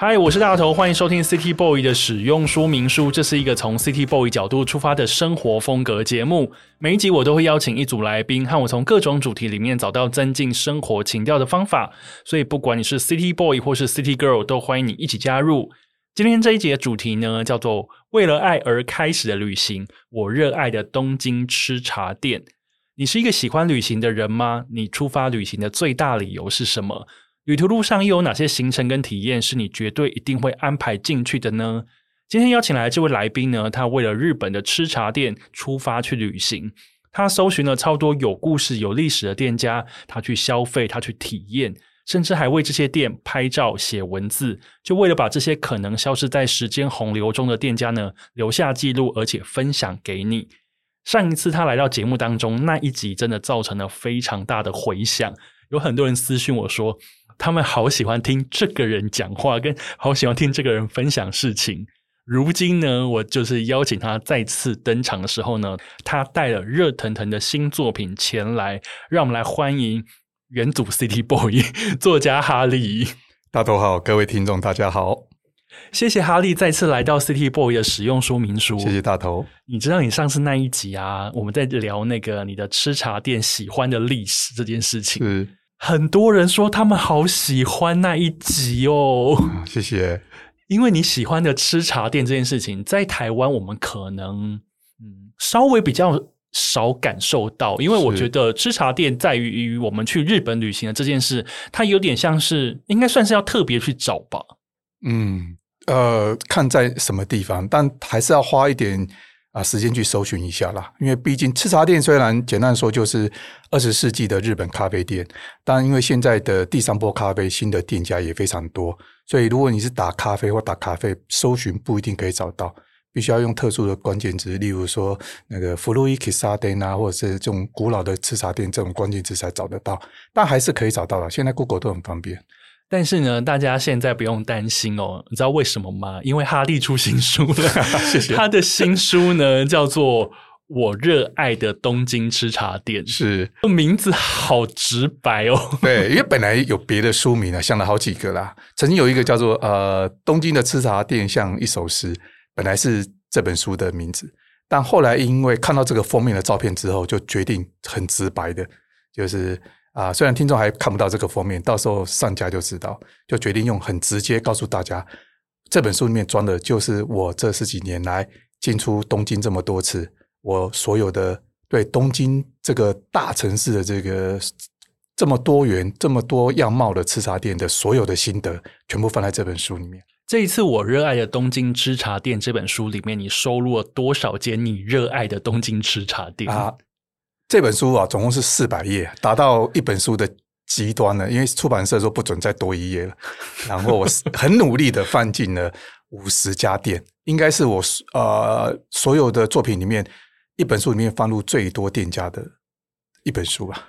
嗨，我是大头，欢迎收听 City Boy 的使用说明书。这是一个从 City Boy 角度出发的生活风格节目。每一集我都会邀请一组来宾，和我从各种主题里面找到增进生活情调的方法。所以，不管你是 City Boy 或是 City Girl，都欢迎你一起加入。今天这一集的主题呢，叫做“为了爱而开始的旅行”。我热爱的东京吃茶店。你是一个喜欢旅行的人吗？你出发旅行的最大理由是什么？旅途路上又有哪些行程跟体验是你绝对一定会安排进去的呢？今天邀请来这位来宾呢，他为了日本的吃茶店出发去旅行，他搜寻了超多有故事、有历史的店家，他去消费，他去体验，甚至还为这些店拍照、写文字，就为了把这些可能消失在时间洪流中的店家呢留下记录，而且分享给你。上一次他来到节目当中那一集，真的造成了非常大的回响，有很多人私讯我说。他们好喜欢听这个人讲话，跟好喜欢听这个人分享事情。如今呢，我就是邀请他再次登场的时候呢，他带了热腾腾的新作品前来，让我们来欢迎元祖 City Boy 作家哈利。大头好，各位听众大家好，谢谢哈利再次来到 City Boy 的使用说明书。谢谢大头。你知道你上次那一集啊，我们在聊那个你的吃茶店喜欢的历史这件事情。是。很多人说他们好喜欢那一集哦，嗯，谢谢。因为你喜欢的吃茶店这件事情，在台湾我们可能嗯稍微比较少感受到，因为我觉得吃茶店在于我们去日本旅行的这件事，它有点像是应该算是要特别去找吧。嗯，呃，看在什么地方，但还是要花一点。啊，时间去搜寻一下啦，因为毕竟吃茶店虽然简单说就是二十世纪的日本咖啡店，但因为现在的第三波咖啡新的店家也非常多，所以如果你是打咖啡或打咖啡搜寻，不一定可以找到，必须要用特殊的关键词，例如说那个古い吃茶店啊，或者是这种古老的吃茶店这种关键词才找得到，但还是可以找到的。现在 Google 都很方便。但是呢，大家现在不用担心哦，你知道为什么吗？因为哈利出新书了。谢谢。他的新书呢，叫做《我热爱的东京吃茶店》，是名字好直白哦。对，因为本来有别的书名啊，想了好几个啦。曾经有一个叫做“呃，东京的吃茶店像一首诗”，本来是这本书的名字，但后来因为看到这个封面的照片之后，就决定很直白的，就是。啊，虽然听众还看不到这个封面，到时候上架就知道。就决定用很直接告诉大家，这本书里面装的就是我这十几年来进出东京这么多次，我所有的对东京这个大城市的这个这么多元、这么多样貌的吃茶店的所有的心得，全部放在这本书里面。这一次我热爱的东京吃茶店这本书里面，你收录了多少间你热爱的东京吃茶店啊？这本书啊，总共是四百页，达到一本书的极端了。因为出版社说不准再多一页了，然后我很努力的放进了五十家店，应该是我呃所有的作品里面一本书里面放入最多店家的一本书吧。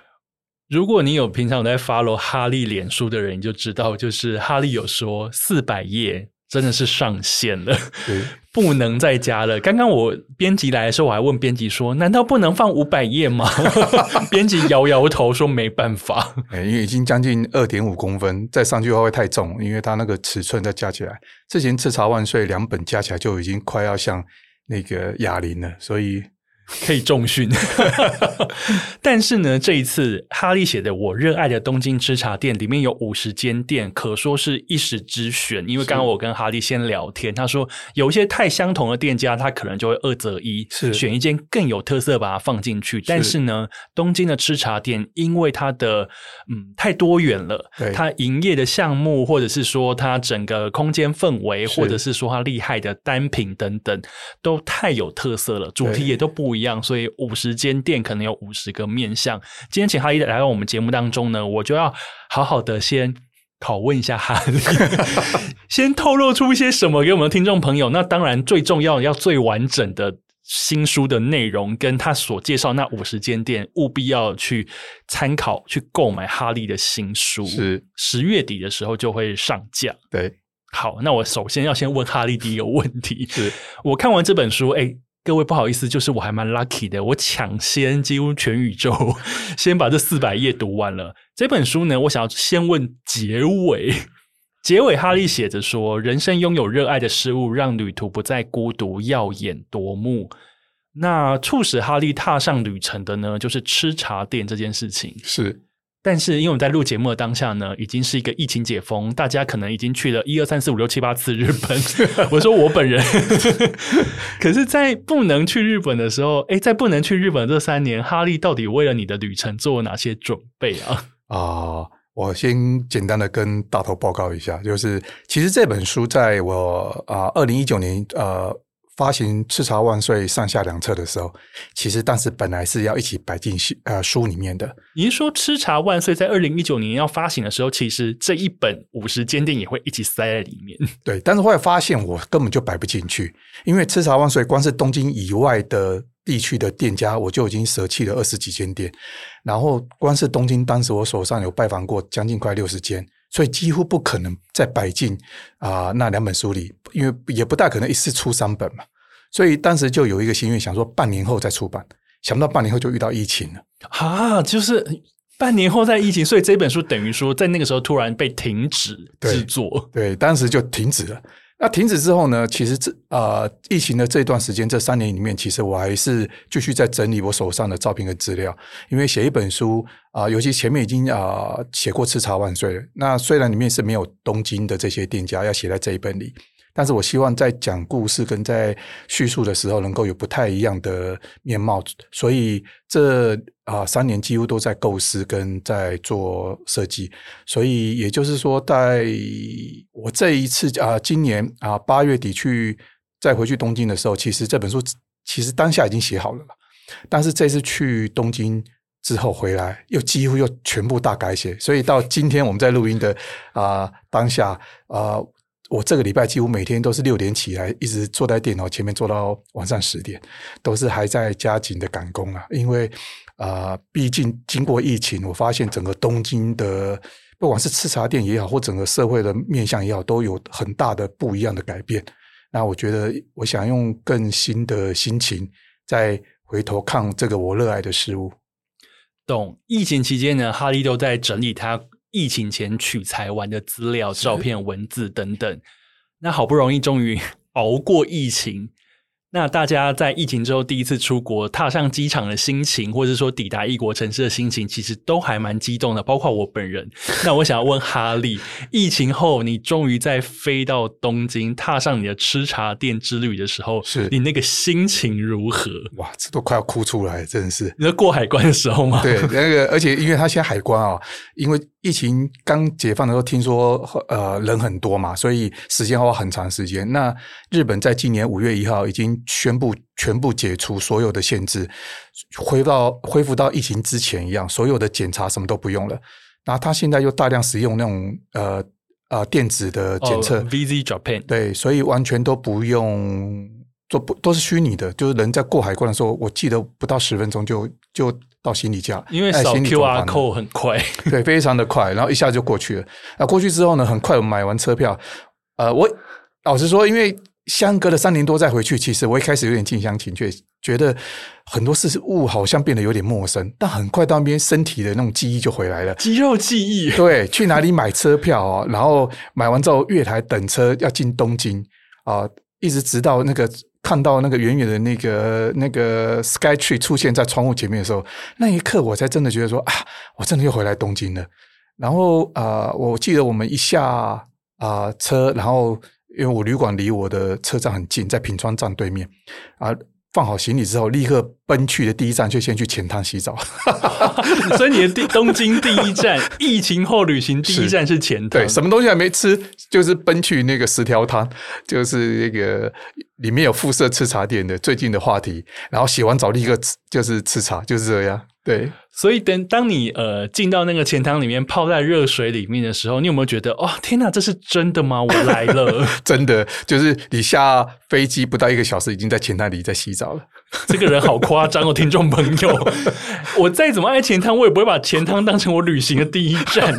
如果你有平常有在 follow 哈利脸书的人，你就知道，就是哈利有说四百页。真的是上限了，对不能再加了。刚刚我编辑来的时候，我还问编辑说：“难道不能放五百页吗？” 编辑摇摇头说：“没办法，因为已经将近二点五公分，再上去的话会太重，因为它那个尺寸再加起来，之前《赤茶万岁》两本加起来就已经快要像那个哑铃了，所以可以重训。但是呢，这一次哈利写的《我热爱的东京吃茶店》里面有五十间店，可说是一时之选。因为刚刚我跟哈利先聊天，他说有一些太相同的店家，他可能就会二择一，是选一间更有特色把它放进去。但是呢，东京的吃茶店因为它的嗯太多元了，它营业的项目，或者是说它整个空间氛围，或者是说它厉害的单品等等，都太有特色了，主题也都不一样，所以五十间店可能有五十个面向。今天请哈利来到我们节目当中呢，我就要好好的先拷问一下哈利，先透露出一些什么给我们的听众朋友。那当然最重要要最完整的新书的内容，跟他所介绍那五十间店，务必要去参考去购买哈利的新书。是十月底的时候就会上架。对。好，那我首先要先问哈利第一个问题。是我看完这本书，哎，各位不好意思，就是我还蛮 lucky 的，我抢先几乎全宇宙 先把这四百页读完了。这本书呢，我想要先问结尾。结尾哈利写着说：“人生拥有热爱的事物，让旅途不再孤独，耀眼夺目。”那促使哈利踏上旅程的呢，就是吃茶店这件事情。是。但是，因为我们在录节目的当下呢，已经是一个疫情解封，大家可能已经去了一二三四五六七八次日本。我说我本人，可是，在不能去日本的时候，诶，在不能去日本这三年，哈利到底为了你的旅程做了哪些准备啊？啊、我先简单的跟大头报告一下，就是其实这本书在我啊二零一九年呃。发行《吃茶万岁》上下两册的时候，其实当时本来是要一起摆进呃书里面的。你是说《吃茶万岁》在二零一九年要发行的时候，其实这一本五十间店也会一起塞在里面？对，但是后来发现我根本就摆不进去，因为《吃茶万岁》光是东京以外的地区的店家，我就已经舍弃了二十几间店，然后光是东京，当时我手上有拜访过将近快六十间。所以几乎不可能再摆进啊那两本书里，因为也不大可能一次出三本嘛。所以当时就有一个心愿，想说半年后再出版。想不到半年后就遇到疫情了啊！就是半年后再疫情，所以这本书等于说在那个时候突然被停止制作。对，对，当时就停止了。那停止之后呢？其实这啊、疫情的这段时间，这三年里面，其实我还是继续在整理我手上的照片跟资料。因为写一本书啊、尤其前面已经啊、写过《吃茶万岁》了。那虽然里面是没有东京的这些店家要写在这一本里。但是我希望在讲故事跟在叙述的时候，能够有不太一样的面貌，所以这啊三年几乎都在构思跟在做设计。所以也就是说，在我这一次啊今年啊八月底去再回去东京的时候，其实这本书其实当下已经写好了，但是这次去东京之后回来，又几乎又全部大改写。所以到今天我们在录音的啊当下啊。我这个礼拜几乎每天都是六点起来，一直坐在电脑前面坐到晚上十点，都是还在加紧的赶工啊。因为啊、毕竟经过疫情，我发现整个东京的不管是吃茶店也好，或整个社会的面向也好，都有很大的不一样的改变。那我觉得，我想用更新的心情再回头看这个我热爱的事物。懂。疫情期间呢，哈利都在整理他。疫情前取材完的资料、照片、文字等等，那好不容易终于 熬过疫情。那大家在疫情之后第一次出国，踏上机场的心情，或者说抵达异国城市的心情，其实都还蛮激动的。包括我本人。那我想要问哈利，疫情后你终于在飞到东京，踏上你的吃茶店之旅的时候，是你那个心情如何？哇，这都快要哭出来，真的是。你在过海关的时候吗？对，那个，而且因为他现在海关啊、哦，因为疫情刚解放的时候，听说呃人很多嘛，所以时间花很长时间。那日本在今年五月一号已经。宣布全部解除所有的限制，恢复到恢复到疫情之前一样，所有的检查什么都不用了。然后他现在又大量使用那种呃呃电子的检测，VZ Japan，对，所以完全都不用做，不都是虚拟的。就是人在过海关的时候，我记得不到十分钟就就到行李架，因为扫 QR code 很快，对，非常的快，然后一下就过去了。那过去之后呢，很快我买完车票，呃，我老实说，因为。相隔了三年多再回去，其实我一开始有点近乡情怯，觉得很多事物好像变得有点陌生。但很快到那边，身体的那种记忆就回来了，肌肉记忆。对，去哪里买车票啊？然后买完之后月台等车要进东京啊，一直直到那个看到那个远远的那个那个 Sky Tree 出现在窗户前面的时候，那一刻我才真的觉得说啊，我真的又回来东京了。然后啊、我记得我们一下啊、车，然后因为我旅馆离我的车站很近，在品川站对面啊。放好行李之后，立刻奔去的第一站就先去钱汤洗澡。所以你的第东京第一站，疫情后旅行第一站是钱汤。对，什么东西还没吃，就是奔去那个十条汤，就是那个里面有附设吃茶店的最近的话题。然后洗完澡立刻吃，就是吃茶，就是这样。对，所以等当你呃进到那个钱塘里面泡在热水里面的时候，你有没有觉得哦天哪，这是真的吗？我来了，真的就是你下飞机不到一个小时，已经在钱塘里在洗澡了。这个人好夸张哦，听众朋友，我再怎么爱钱汤，我也不会把钱汤当成我旅行的第一站。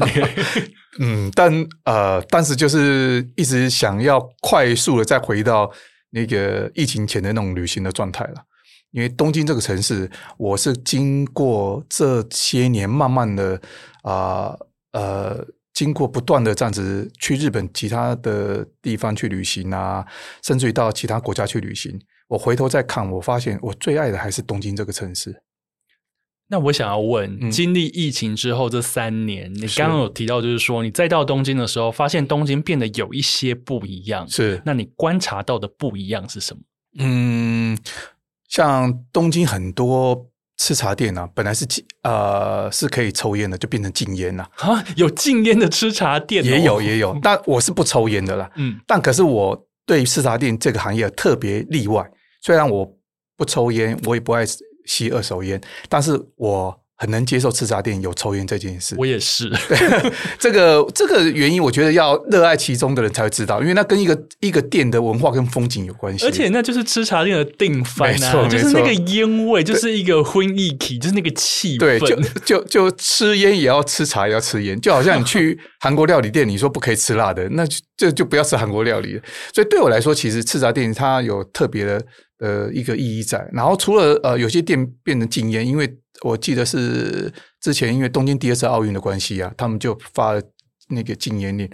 嗯，但呃，但是就是一直想要快速的再回到那个疫情前的那种旅行的状态了。因为东京这个城市，我是经过这些年慢慢的啊呃，呃，经过不断的这样子去日本其他的地方去旅行啊，甚至于到其他国家去旅行，我回头再看，我发现我最爱的还是东京这个城市。那我想要问，嗯、经历疫情之后这三年，你刚刚有提到，就是说你再到东京的时候，发现东京变得有一些不一样。是，那你观察到的不一样是什么？嗯。像东京很多吃茶店啊，本来是禁呃是可以抽烟的，就变成禁烟了啊！有禁烟的吃茶店？哦，也有也 有，但我是不抽烟的啦。嗯，但可是我对吃茶店这个行业特别例外，虽然我不抽烟，我也不爱吸二手烟，但是我。很能接受吃茶店有抽烟这件事，我也是。这个这个原因，我觉得要热爱其中的人才会知道，因为那跟一个一个店的文化跟风景有关系。而且那就是吃茶店的定番啊，就是那个烟味，就是一个婚意体，就是那个气氛。对，就就就吃烟也要吃茶，也要吃烟，就好像你去韩国料理店，你说不可以吃辣的，那就就不要吃韩国料理了。所以对我来说，其实吃茶店它有特别的呃一个意义在。然后除了呃有些店变成禁烟，因为我记得是之前因为东京第二次奥运的关系啊，他们就发了那个禁烟令。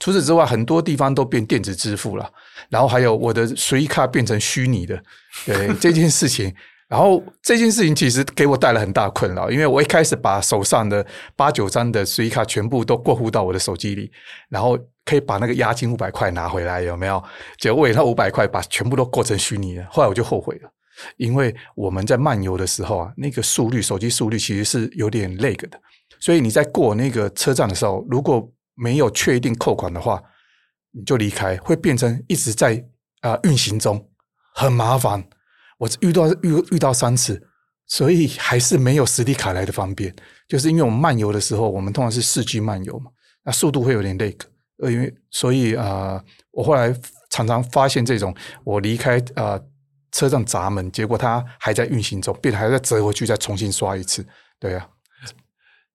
除此之外，很多地方都变电子支付了，然后还有我的随卡变成虚拟的，对这件事情。然后这件事情其实给我带来很大困扰，因为我一开始把手上的八九张的随卡全部都过户到我的手机里，然后可以把那个押金五百块拿回来，有没有？结果为那五百块把全部都过成虚拟的，后来我就后悔了。因为我们在漫游的时候啊，那个速率，手机速率其实是有点 lag 的，所以你在过那个车站的时候，如果没有确定扣款的话，你就离开，会变成一直在啊、运行中，很麻烦。我遇到遇遇到三次，所以还是没有实体卡来的方便。就是因为我们漫游的时候，我们通常是四 G 漫游嘛，那速度会有点 lag。呃，因为所以啊、我后来常常发现这种，我离开啊。车上闸门，结果它还在运行中，并还在折回去，再重新刷一次。对啊，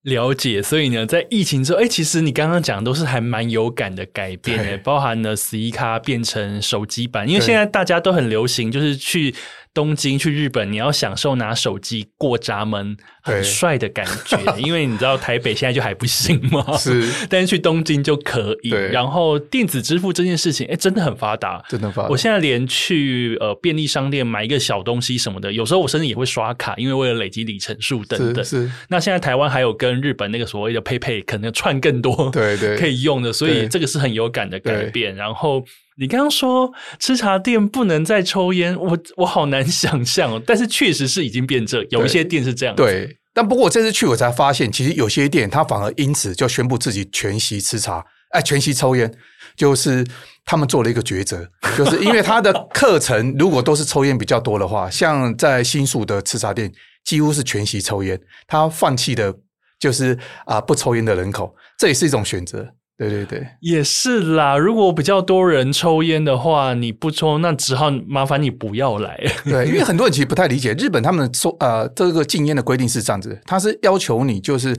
了解。所以呢，在疫情之后，哎，其实你刚刚讲的都是还蛮有感的改变，哎，包含了十一卡变成手机版，因为现在大家都很流行，就是去。东京去日本，你要享受拿手机过闸门很帅的感觉，因为你知道台北现在就还不行嘛。是，但是去东京就可以。然后电子支付这件事情，哎，真的很发达，真的发达。我现在连去呃便利商店买一个小东西什么的，有时候我甚至也会刷卡，因为为了累积里程数等等。是。是那现在台湾还有跟日本那个所谓的 PayPay 可能串更多，对对，可以用的，所以这个是很有感的改变。然后。你刚刚说吃茶店不能再抽烟，我我好难 想象哦。但是确实是已经变这，有一些店是这样。对，但不过我这次去我才发现，其实有些店他反而因此就宣布自己全席吃茶，哎，全席抽烟，就是他们做了一个抉择，就是因为他的课程如果都是抽烟比较多的话，像在新宿的吃茶店几乎是全席抽烟，他放弃的就是啊不抽烟的人口，这也是一种选择。对对对，也是啦。如果比较多人抽烟的话，你不抽，那只好麻烦你不要来。对，因为很多人其实不太理解日本他们抽呃这个禁烟的规定是这样子，他是要求你就是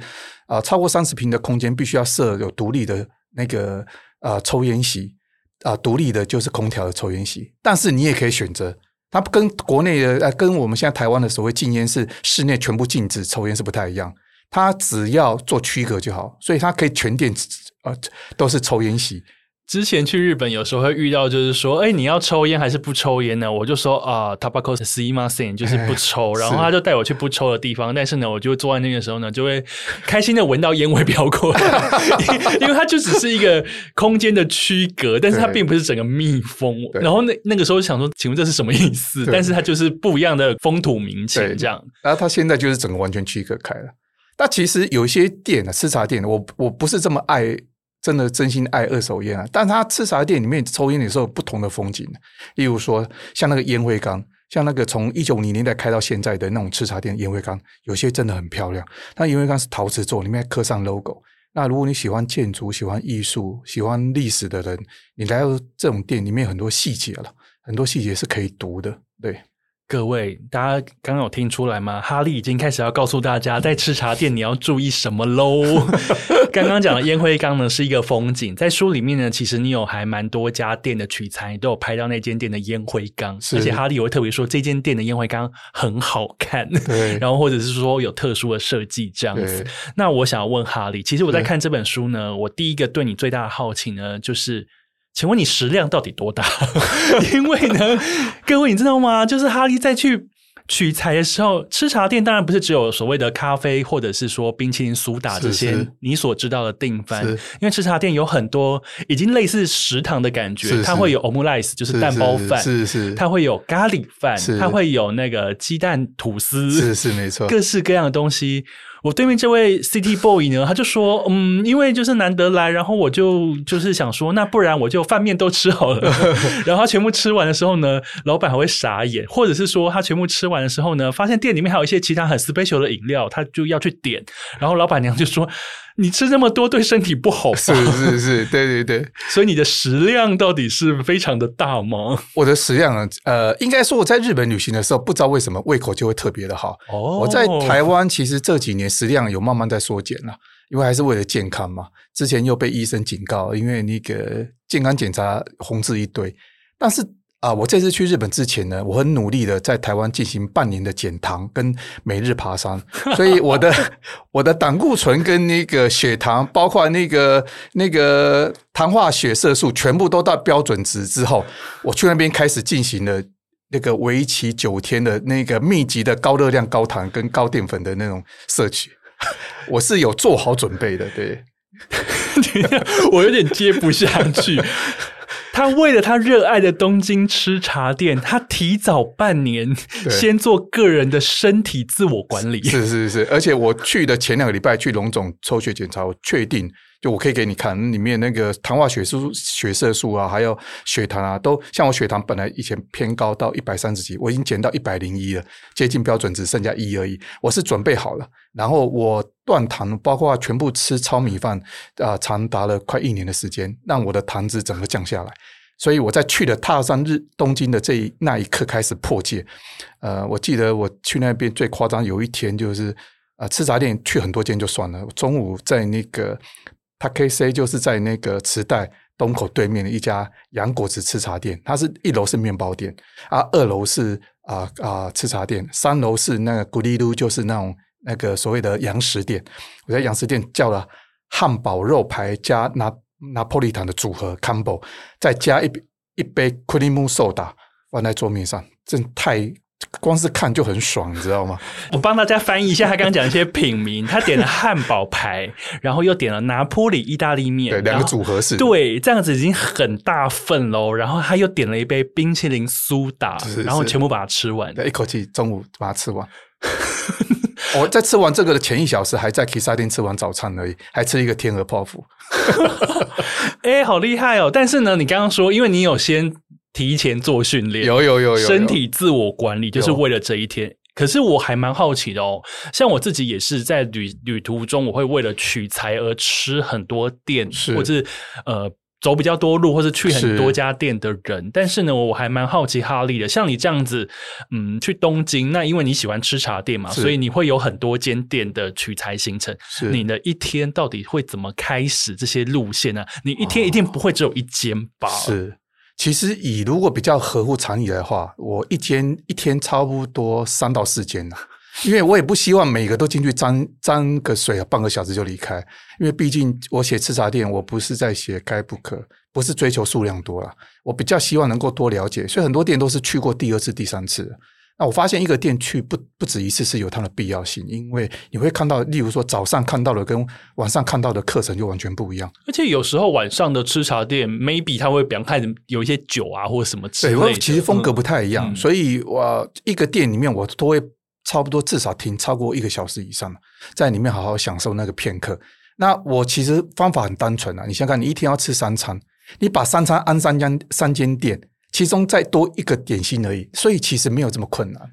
呃超过三十平的空间必须要设有独立的那个呃抽烟席啊，呃，独立的就是空调的抽烟席，但是你也可以选择，它跟国内的呃跟我们现在台湾的所谓禁烟是室内全部禁止抽烟是不太一样，它只要做区隔就好，所以它可以全店。都是抽烟席，之前去日本有时候会遇到，就是说，哎，你要抽烟还是不抽烟呢？我就说啊，Tobacco 是吸就是不抽。然后他就带我去不抽的地方，但是呢，我就坐在那个时候呢，就会开心的闻到烟味飘过来，因为它就只是一个空间的区隔，但是它并不是整个密封。然后那那个时候想说，请问这是什么意思？但是它就是不一样的风土民情这样。然后它现在就是整个完全区隔开了。那其实有一些店啊，吃茶店，我我不是这么爱。真的真心爱二手烟啊！但他吃茶店里面抽烟的时候，有不同的风景。例如说，像那个烟灰缸，像那个从一九零年代开到现在的那种吃茶店烟灰缸，有些真的很漂亮。那烟灰缸是陶瓷做，里面刻上 logo。那如果你喜欢建筑、喜欢艺术、喜欢历史的人，你来到这种店里面，很多细节了，很多细节是可以读的。对。各位，大家刚刚有听出来吗？哈利已经开始要告诉大家，在吃茶店你要注意什么喽。刚刚讲的烟灰缸呢，是一个风景，在书里面呢，其实你有还蛮多家店的取材，都有拍到那间店的烟灰缸，而且哈利也会特别说这间店的烟灰缸很好看，对，然后或者是说有特殊的设计这样子。那我想要问哈利，其实我在看这本书呢，我第一个对你最大的好奇呢，就是。请问你食量到底多大？因为呢，各位你知道吗？就是哈利在去取材的时候，吃茶店当然不是只有所谓的咖啡，或者是说冰淇淋、苏打这些你所知道的定番。因为吃茶店有很多已经类似食堂的感觉，它会有 omelette，就是蛋包饭，是是，它会有咖喱饭，它会有那个鸡蛋吐司，是是没错，各式各样的东西。我对面这位 City Boy 呢，他就说，嗯，因为就是难得来，然后我就就是想说，那不然我就饭面都吃好了。然后他全部吃完的时候呢，老板还会傻眼，或者是说他全部吃完的时候呢，发现店里面还有一些其他很 special 的饮料，他就要去点，然后老板娘就说。你吃这么多对身体不好吧？是是是，对对对。所以你的食量到底是非常的大吗？我的食量，呃，应该说我在日本旅行的时候，不知道为什么胃口就会特别的好。哦，我在台湾其实这几年食量有慢慢在缩减了，因为还是为了健康嘛。之前又被医生警告，因为那个健康检查红字一堆，但是。啊！我这次去日本之前呢，我很努力的在台湾进行半年的减糖跟每日爬山，所以我的 我的胆固醇跟那个血糖，包括那个那个糖化血色素，全部都到标准值之后，我去那边开始进行了那个为期九天的那个密集的高热量、高糖跟高淀粉的那种摄取，我是有做好准备的。对，我有点接不下去。他为了他热爱的东京吃茶店，他提早半年先做个人的身体自我管理。是是是，而且我去的前两个礼拜去龙总抽血检查，我确定就我可以给你看里面那个糖化血素、血色素啊，还有血糖啊，都像我血糖本来以前偏高到一百三十几，我已经减到一百零一了，接近标准值，剩下一而已。我是准备好了，然后我断糖，包括全部吃糙米饭啊、长达了快一年的时间，让我的糖质整个降下来。所以我在去了踏上日东京的这一那一刻开始破戒。呃，我记得我去那边最夸张，有一天就是呃吃茶店去很多间就算了，中午在那个他 K C 就是在那个池袋东口对面的一家洋果子吃茶店，它是一楼是面包店啊，二楼是啊啊吃茶店，三楼是那个 Guriru 就是那种那个所谓的洋食店。我在洋食店叫了汉堡肉排加拿。拿破利坦的组合 combo，再加一杯一杯 cream soda 放在桌面上，真太光是看就很爽，你知道吗？我帮大家翻译一下他刚刚讲一些品名，他点了汉堡排，然后又点了拿坡里意大利面，对，两个组合是，对，这样子已经很大份喽。然后他又点了一杯冰淇淋苏打，是是然后全部把它吃完，一口气中午把它吃完。我在吃完这个的前一小时，还在披萨店吃完早餐而已，还吃一个天鹅泡芙。哎、欸，好厉害哦！但是呢，你刚刚说，因为你有先提前做训练，有有有有，身体自我管理，就是为了这一天。可是我还蛮好奇的哦，像我自己也是在旅旅途中，我会为了取材而吃很多店，是或是呃。走比较多路，或是去很多家店的人，是但是呢，我还蛮好奇哈利的。像你这样子，嗯，去东京，那因为你喜欢吃茶店嘛，所以你会有很多间店的取材行程。是你的一天到底会怎么开始这些路线呢？你一天一定不会只有一间吧？哦、是，其实以如果比较合乎常理的话，我一间一天差不多三到四间。因为我也不希望每个都进去沾沾个水，半个小时就离开。因为毕竟我写吃茶店，我不是在写开不可，不是追求数量多了，我比较希望能够多了解。所以很多店都是去过第二次、第三次。那我发现一个店去不不止一次是有它的必要性，因为你会看到，例如说早上看到的跟晚上看到的课程就完全不一样。而且有时候晚上的吃茶店，maybe 它会比方看有一些酒啊或者什么之类的，对，其实风格不太一样。嗯、所以我一个店里面我都会差不多至少停超过一个小时以上，在里面好好享受那个片刻。那我其实方法很单纯啊，你想看，你一天要吃三餐，你把三餐安三间三间店。其中再多一个点心而已，所以其实没有这么困难。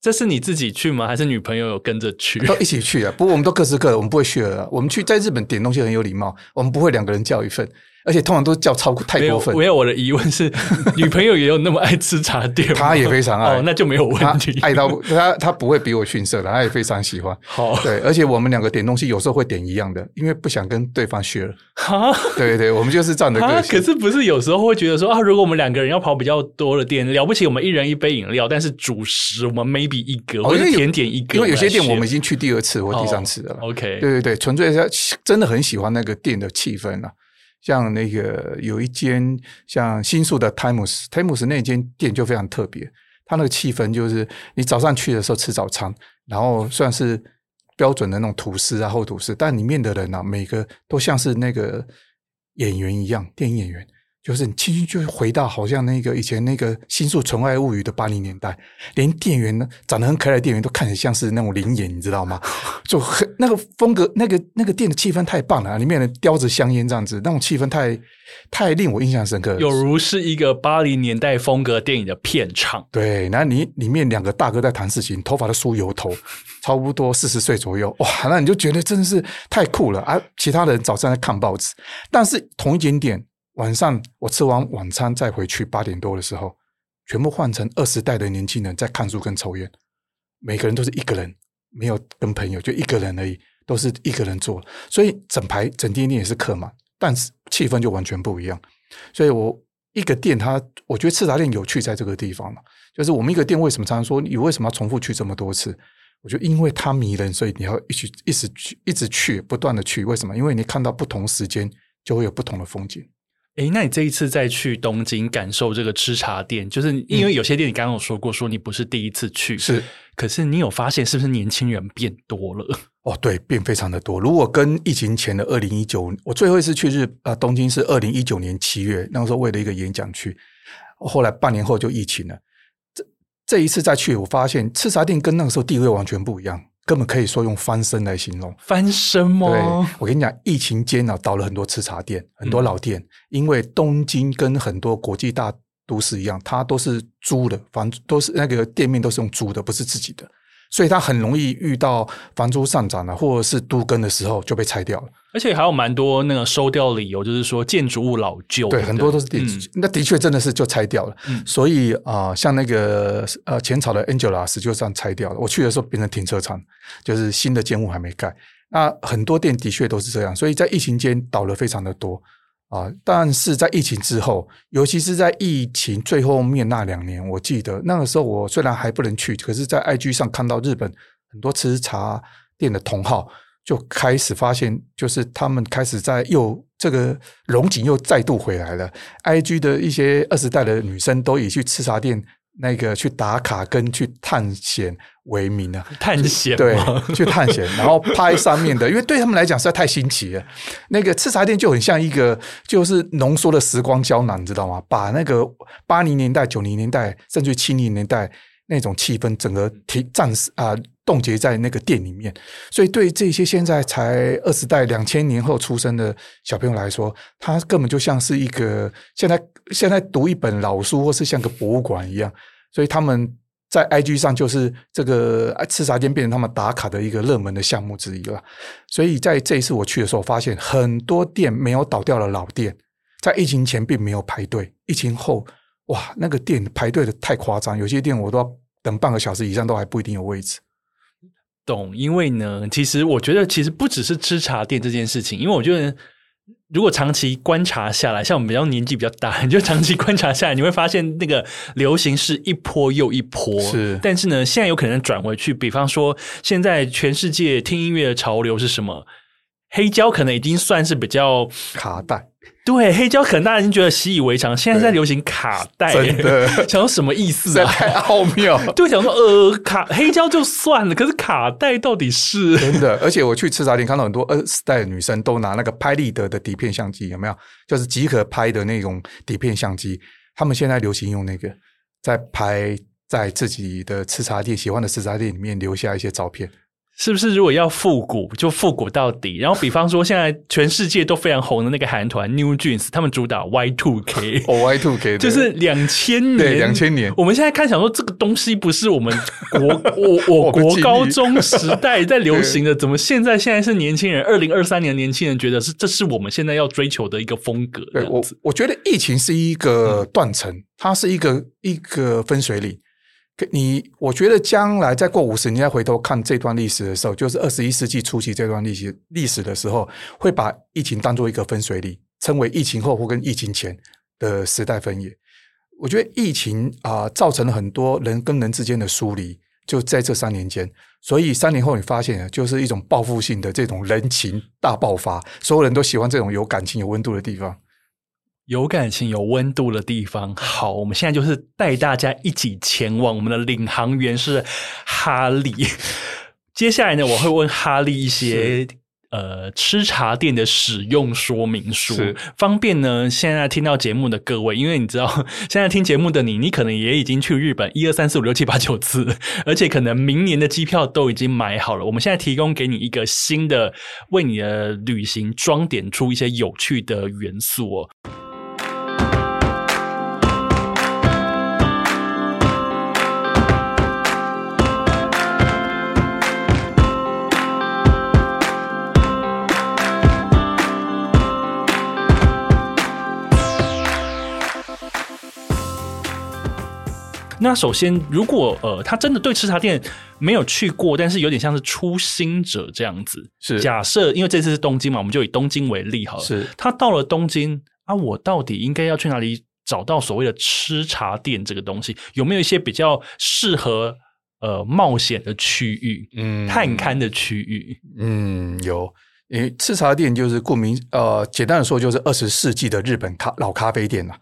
这是你自己去吗？还是女朋友有跟着去？都一起去啊。不过我们都各吃各的，我们不会 share。我们去在日本点东西很有礼貌，我们不会两个人叫一份。而且通常都叫超过太过分。没有，我的疑问是，女朋友也有那么爱吃茶店吗？她也非常爱，哦，那就没有问题。爱到她，她不会比我逊色的，她也非常喜欢。好，对，而且我们两个点东西有时候会点一样的，因为不想跟对方 share。哈，对对对，我们就是这样的个性。可是不是有时候会觉得说啊，如果我们两个人要跑比较多的店，了不起我们一人一杯饮料，但是主食我们 maybe 一个，或者甜点一个。因为有些店我们已经去第二次或第三次了。OK，对对对，纯粹是真的很喜欢那个店的气氛了。像那个有一间像新宿的 Times，Times 那间店就非常特别，它那个气氛就是你早上去的时候吃早餐，然后算是标准的那种吐司啊、厚吐司，但里面的人、啊，每个都像是那个演员一样，电影演员。就是你轻轻就回到好像那个以前那个《新宿纯爱物语》的八零年代，连店员呢长得很可爱的店员都看着像是那种灵眼，你知道吗？就很那个风格，那个那个店的气氛太棒了，里面的叼着香烟这样子，那种气氛太太令我印象深刻，有如是一个八零年代风格电影的片场。对，然后你里面两个大哥在谈事情，头发都梳油头，差不多四十岁左右，哇，那你就觉得真的是太酷了啊！其他人早上在看报纸，但是同一间店。晚上我吃完晚餐再回去，八点多的时候，全部换成二十代的年轻人在看书跟抽烟，每个人都是一个人，没有跟朋友，就一个人而已，都是一个人坐，所以整排整间店也是客满，但是气氛就完全不一样。所以我一个店它，我觉得吃茶店有趣在这个地方嘛，就是我们一个店为什么常常说你为什么要重复去这么多次？我觉得因为它迷人，所以你要一直一直去，一直去，不断的去。为什么？因为你看到不同时间就会有不同的风景。诶，那你这一次再去东京感受这个吃茶店，就是因为有些店你刚刚有说过，说你不是第一次去，是，可是你有发现是不是年轻人变多了？哦，对，变非常的多。如果跟疫情前的二零一九，我最后一次去日啊东京是二零一九年七月，那个时候为了一个演讲去，后来半年后就疫情了。这这一次再去，我发现吃茶店跟那个时候地位完全不一样。根本可以说用翻身来形容，翻身吗？对，我跟你讲，疫情间啊，倒了很多吃茶店，很多老店，嗯、因为东京跟很多国际大都市一样，它都是租的，房都是那个店面都是用租的，不是自己的。所以它很容易遇到房租上涨了，或者是都更的时候就被拆掉了。而且还有蛮多那个收掉理由，就是说建筑物老旧。对，很多都是地，嗯、那的确真的是就拆掉了。嗯、所以啊、呃，像那个呃浅草的 Angelus 就这样拆掉了。我去的时候变成停车场，就是新的建物还没盖。那很多店的确都是这样，所以在疫情间倒了非常的多。啊！但是在疫情之后，尤其是在疫情最后面那两年，我记得那个时候，我虽然还不能去，可是，在 IG 上看到日本很多吃茶店的同好，就开始发现，就是他们开始在又这个龙井又再度回来了。IG 的一些二十代的女生都已去吃茶店。那个去打卡跟去探险为名啊？探险对，去探险，然后拍上面的，因为对他们来讲实在太新奇了。那个吃茶店就很像一个，就是浓缩的时光胶囊，你知道吗？把那个八零年代、九零年代，甚至七零年代那种气氛，整个停暂时啊。冻结在那个店里面，所以对这些现在才二十代、两千年后出生的小朋友来说，他根本就像是一个现在现在读一本老书，或是像个博物馆一样。所以他们在 IG 上就是这个吃茶店变成他们打卡的一个热门的项目之一了。所以在这一次我去的时候，发现很多店没有倒掉的老店，在疫情前并没有排队，疫情后哇，那个店排队的太夸张，有些店我都要等半个小时以上，都还不一定有位置。懂，因为呢，其实我觉得，其实不只是吃茶店这件事情，因为我觉得如果长期观察下来，像我们比较年纪比较大，你就长期观察下来，你会发现那个流行是一波又一波。是，但是呢，现在有可能转回去。比方说，现在全世界听音乐的潮流是什么？黑胶可能已经算是比较卡带。对，黑胶可能大家已经觉得习以为常，现在在流行卡带，真的，想说什么意思啊？太奥妙。对，想说呃，卡黑胶就算了，可是卡带到底是真的？而且我去吃茶店看到很多二十代的女生都拿那个拍立得的底片相机，有没有？就是即可拍的那种底片相机，他们现在流行用那个在拍，在自己的吃茶店喜欢的吃茶店里面留下一些照片。是不是如果要复古就复古到底？然后比方说现在全世界都非常红的那个韩团 New Jeans，他们主打 Y Two K，哦 Y Two K，就是两千年，对两千年。我们现在看想说这个东西不是我们国 我我国高中时代在流行的，怎么现在现在是年轻人二零二三年年轻人觉得是这是我们现在要追求的一个风格？对，我我觉得疫情是一个断层，嗯、它是一个一个分水岭。你我觉得将来再过五十年再回头看这段历史的时候，就是二十一世纪初期这段历史历史的时候，会把疫情当做一个分水岭，称为疫情后或跟疫情前的时代分野。我觉得疫情啊、造成了很多人跟人之间的疏离，就在这三年间。所以三年后你发现，就是一种报复性的这种人情大爆发，所有人都喜欢这种有感情、有温度的地方。有感情、有温度的地方。好，我们现在就是带大家一起前往。我们的领航员是哈利。接下来呢，我会问哈利一些呃吃茶店的使用说明书，方便呢现在听到节目的各位，因为你知道 现在听节目的你，你可能也已经去日本一二三四五六七八九次，而且可能明年的机票都已经买好了。我们现在提供给你一个新的，为你的旅行装点出一些有趣的元素哦。那首先，如果呃，他真的对吃茶店没有去过，但是有点像是初心者这样子。是假设，因为这次是东京嘛，我们就以东京为例好了。是他到了东京啊，我到底应该要去哪里找到所谓的吃茶店这个东西？有没有一些比较适合呃冒险的区域？嗯，探勘的区域？嗯，有。因为吃茶店就是顾名呃，简单的说就是二十世纪的日本咖老咖啡店了。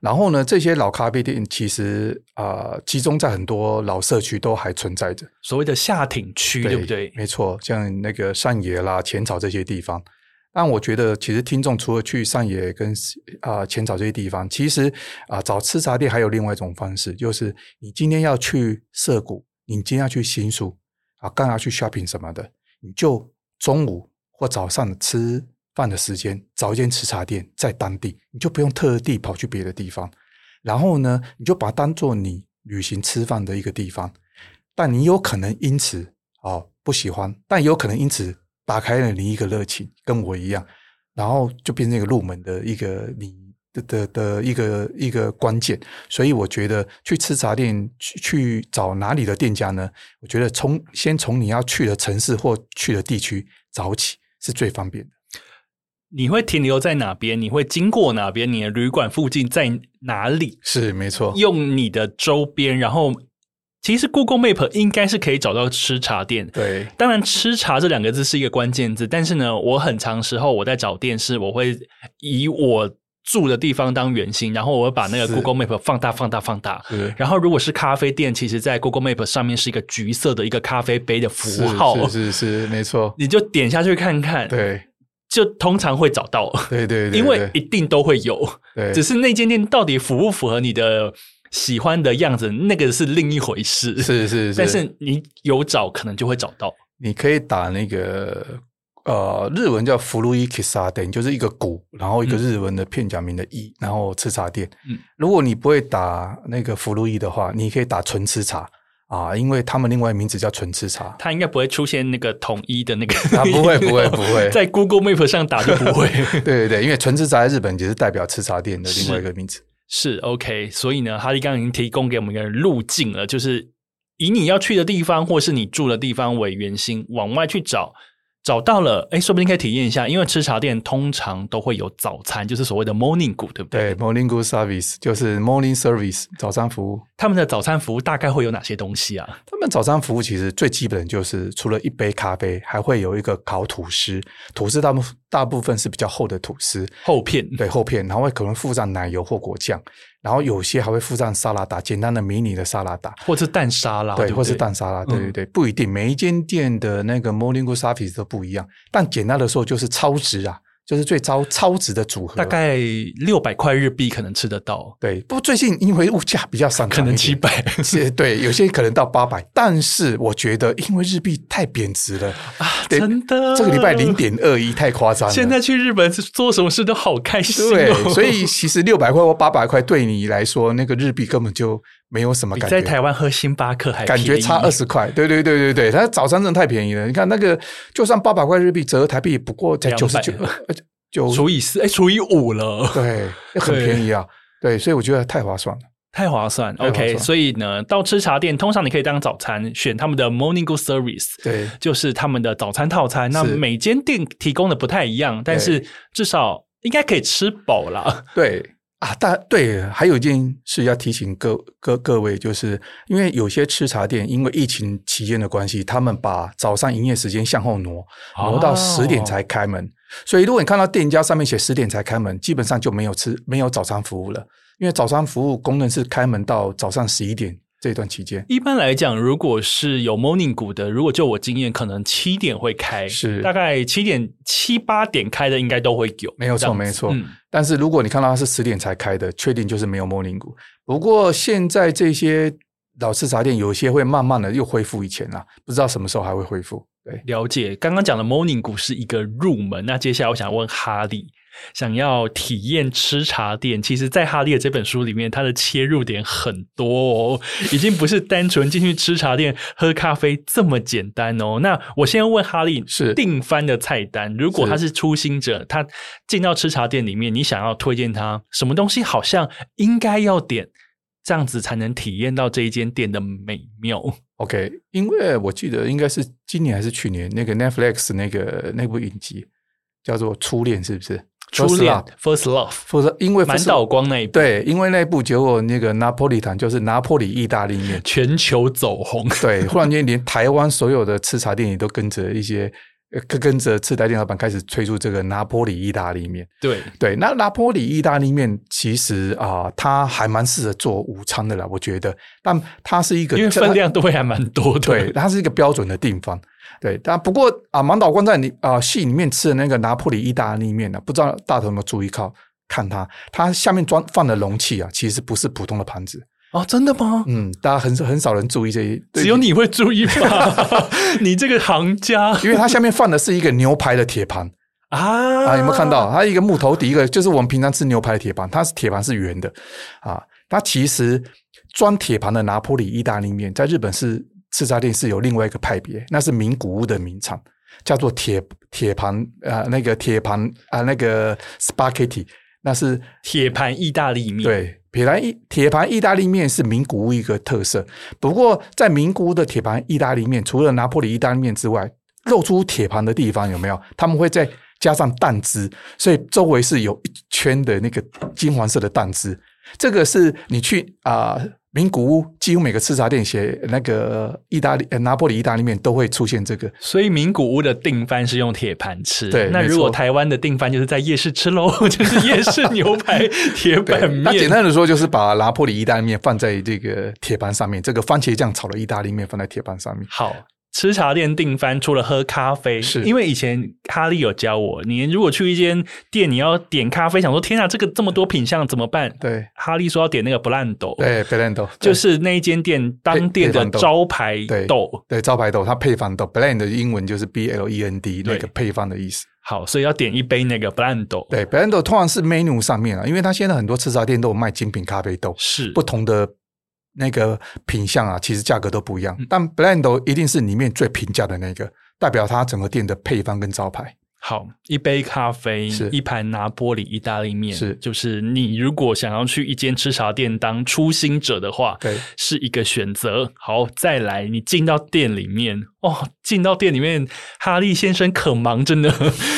然后呢，这些老咖啡店其实啊、呃，集中在很多老社区都还存在着，所谓的下町区，对，对不对？没错，像那个上野啦、浅草这些地方。但我觉得，其实听众除了去上野跟啊、呃、浅草这些地方，其实啊、呃，找吃茶店还有另外一种方式，就是你今天要去涩谷，你今天要去新宿啊，刚要去 shopping 什么的，你就中午或早上吃。饭的时间，找一间吃茶店在当地，你就不用特地跑去别的地方。然后呢，你就把它当做你旅行吃饭的一个地方。但你有可能因此哦不喜欢，但有可能因此打开了你一个热情，跟我一样，然后就变成一个入门的一个你的的的一个一个关键。所以我觉得去吃茶店去去找哪里的店家呢？我觉得从先从你要去的城市或去的地区找起是最方便的。你会停留在哪边？你会经过哪边？你的旅馆附近在哪里？是没错，用你的周边，然后其实 Google Map 应该是可以找到吃茶店。对，当然“吃茶”这两个字是一个关键字，但是呢，我很长时候我在找店是，我会以我住的地方当圆心，然后我会把那个 Google Map 放大、放大、放大。然后如果是咖啡店，其实在 Google Map 上面是一个橘色的一个咖啡杯的符号。是是没错。你就点下去看看。对。就通常会找到，对对对，因为一定都会有，对，只是那间店到底符不符合你的喜欢的样子，那个是另一回事。是是是，但是你有找，可能就会找到。你可以打那个呃，日文叫福禄伊吃茶店，就是一个古，然后一个日文的片假名的伊，嗯，然后吃茶店。嗯，如果你不会打那个福禄伊的话，你可以打纯吃茶。啊，因为他们另外名字叫纯吃茶，它应该不会出现那个统一的那个，啊，不会不会不会，在 Google Map 上打就不会。对对对，因为纯吃茶在日本只是代表吃茶店的另外一个名字。是，是 OK，所以呢，哈利刚刚已经提供给我们一个路径了，就是以你要去的地方或是你住的地方为圆心，往外去找。找到了，哎，说不定可以体验一下，因为吃茶店通常都会有早餐，就是所谓的 morning good，对不对？对，morning good service 就是 morning service 早餐服务。他们的早餐服务大概会有哪些东西啊？他们早餐服务其实最基本就是除了一杯咖啡，还会有一个烤吐司，吐司大部大部分是比较厚的吐司，厚片，对，厚片，然后会可能附上奶油或果酱。然后有些还会附上沙拉达，简单的迷你的沙拉达，或是蛋沙拉，对，对对或是蛋沙拉，对对对，嗯、不一定，每一间店的那个 morning good service 都不一样。但简单的说，就是超值啊。就是最超超值的组合，大概六百块日币可能吃得到。对，不过最近因为物价比较上涨，可能七百。对，有些可能到八百。但是我觉得，因为日币太贬值了啊，真的，这个礼拜零点二一太夸张了。现在去日本做什么事都好开心哦。对，所以其实六百块或八百块对你来说，那个日币根本就。没有什么感觉，在台湾喝星巴克还感觉差二十块，对对对对对，它早餐真的太便宜了。你看那个，就算八百块日币折合台币，不过才九十九，九除以四，哎，除以五了，对，很便宜啊。对，所以我觉得太划算了，太划算。OK，所以呢，到吃茶店，通常你可以当早餐选他们的 Morning Good Service，对，就是他们的早餐套餐。那每间店提供的不太一样，但是至少应该可以吃饱了。对。啊，但对，还有一件事要提醒各各各位，就是因为有些吃茶店因为疫情期间的关系，他们把早上营业时间向后挪，挪到十点才开门。哦、所以如果你看到店家上面写十点才开门，基本上就没有吃没有早餐服务了，因为早餐服务功能是开门到早上十一点。这段期间，一般来讲，如果是有 morning good 的，如果就我经验，可能七点会开，是大概七点七八点开的，应该都会有，没有错，没错。嗯、但是如果你看到它是十点才开的，确定就是没有 morning good。不过现在这些老式茶店，有些会慢慢的又恢复以前了，不知道什么时候还会恢复。对，了解。刚刚讲的 morning good 是一个入门，那接下来我想问哈利。想要体验吃茶店，其实，在哈利的这本书里面，它的切入点很多哦，已经不是单纯进去吃茶店喝咖啡这么简单哦。那我先问哈利，是订番的菜单，如果他是初心者，他进到吃茶店里面，你想要推荐他什么东西？好像应该要点，这样子才能体验到这一间店的美妙。OK，因为我记得应该是今年还是去年，那个 Netflix 那个那部影集叫做《初恋》，是不是？初恋，First Love，因为满岛光那一部，对，因为那一部结果那个拿破里坦就是拿破里意大利面。全球走红，对，忽然间连台湾所有的吃茶店也都跟着一些跟跟着吃茶店老板开始推出这个拿坡里意大利面，对对，那拿坡里意大利面其实啊，它还蛮适合做午餐的啦，我觉得，但它是一个因为分量都会还蛮多的，对，它是一个标准的定方。对，但不过啊，满岛光在你啊戏里面吃的那个拿坡里意大利面呢，不知道大头有没有注意靠看它，它下面装放的容器啊，其实不是普通的盘子哦，真的吗？嗯，大家很很少人注意这一，只有你会注意吧？你这个行家，因为它下面放的是一个牛排的铁盘啊啊，有没有看到？它一个木头底，一个就是我们平常吃牛排的铁盘，它是铁盘是圆的啊，它其实装铁盘的拿坡里意大利面在日本是。吃炸店是有另外一个派别，那是名古屋的名产，叫做铁铁盘啊，那个铁盘啊，那个 spaghetti，那是铁盘意大利面。对，铁盘意铁盘意大利面是名古屋一个特色。不过，在名古屋的铁盘意大利面，除了拿破里意大利面之外，露出铁盘的地方有没有？他们会再加上蛋汁，所以周围是有一圈的那个金黄色的蛋汁。这个是你去啊。名古屋几乎每个吃茶店写那个意大利呃拿破里意大利面都会出现这个，所以名古屋的定饭是用铁盘吃。对，那如果台湾的定饭就是在夜市吃喽，就是夜市牛排铁板面。那简单的说，就是把拿破里意大利面放在这个铁盘上面，这个番茄酱炒的意大利面放在铁盘上面。好。吃茶店订番，除了喝咖啡，是。因为以前哈利有教我，你如果去一间店，你要点咖啡，想说天啊，这个这么多品相怎么办？对，哈利说要点那个 Blando，对，Blando。就是那一间店当店的招牌豆，对，对，招牌豆，它配方豆，Blend 的英文就是 B L E N D 那个配方的意思。好，所以要点一杯那个 blend 豆对，blend 豆通常是 menu 上面啊，因为它现在很多吃茶店都有卖精品咖啡豆，是。不同的。那个品相啊，其实价格都不一样，但 Blend 一定是里面最平价的那个，代表它整个店的配方跟招牌。好，一杯咖啡，是一盘拿玻璃意大利面，是就是你如果想要去一间吃茶店当初心者的话，对，是一个选择。好，再来，你进到店里面，哦，进到店里面，哈利先生可忙着呢，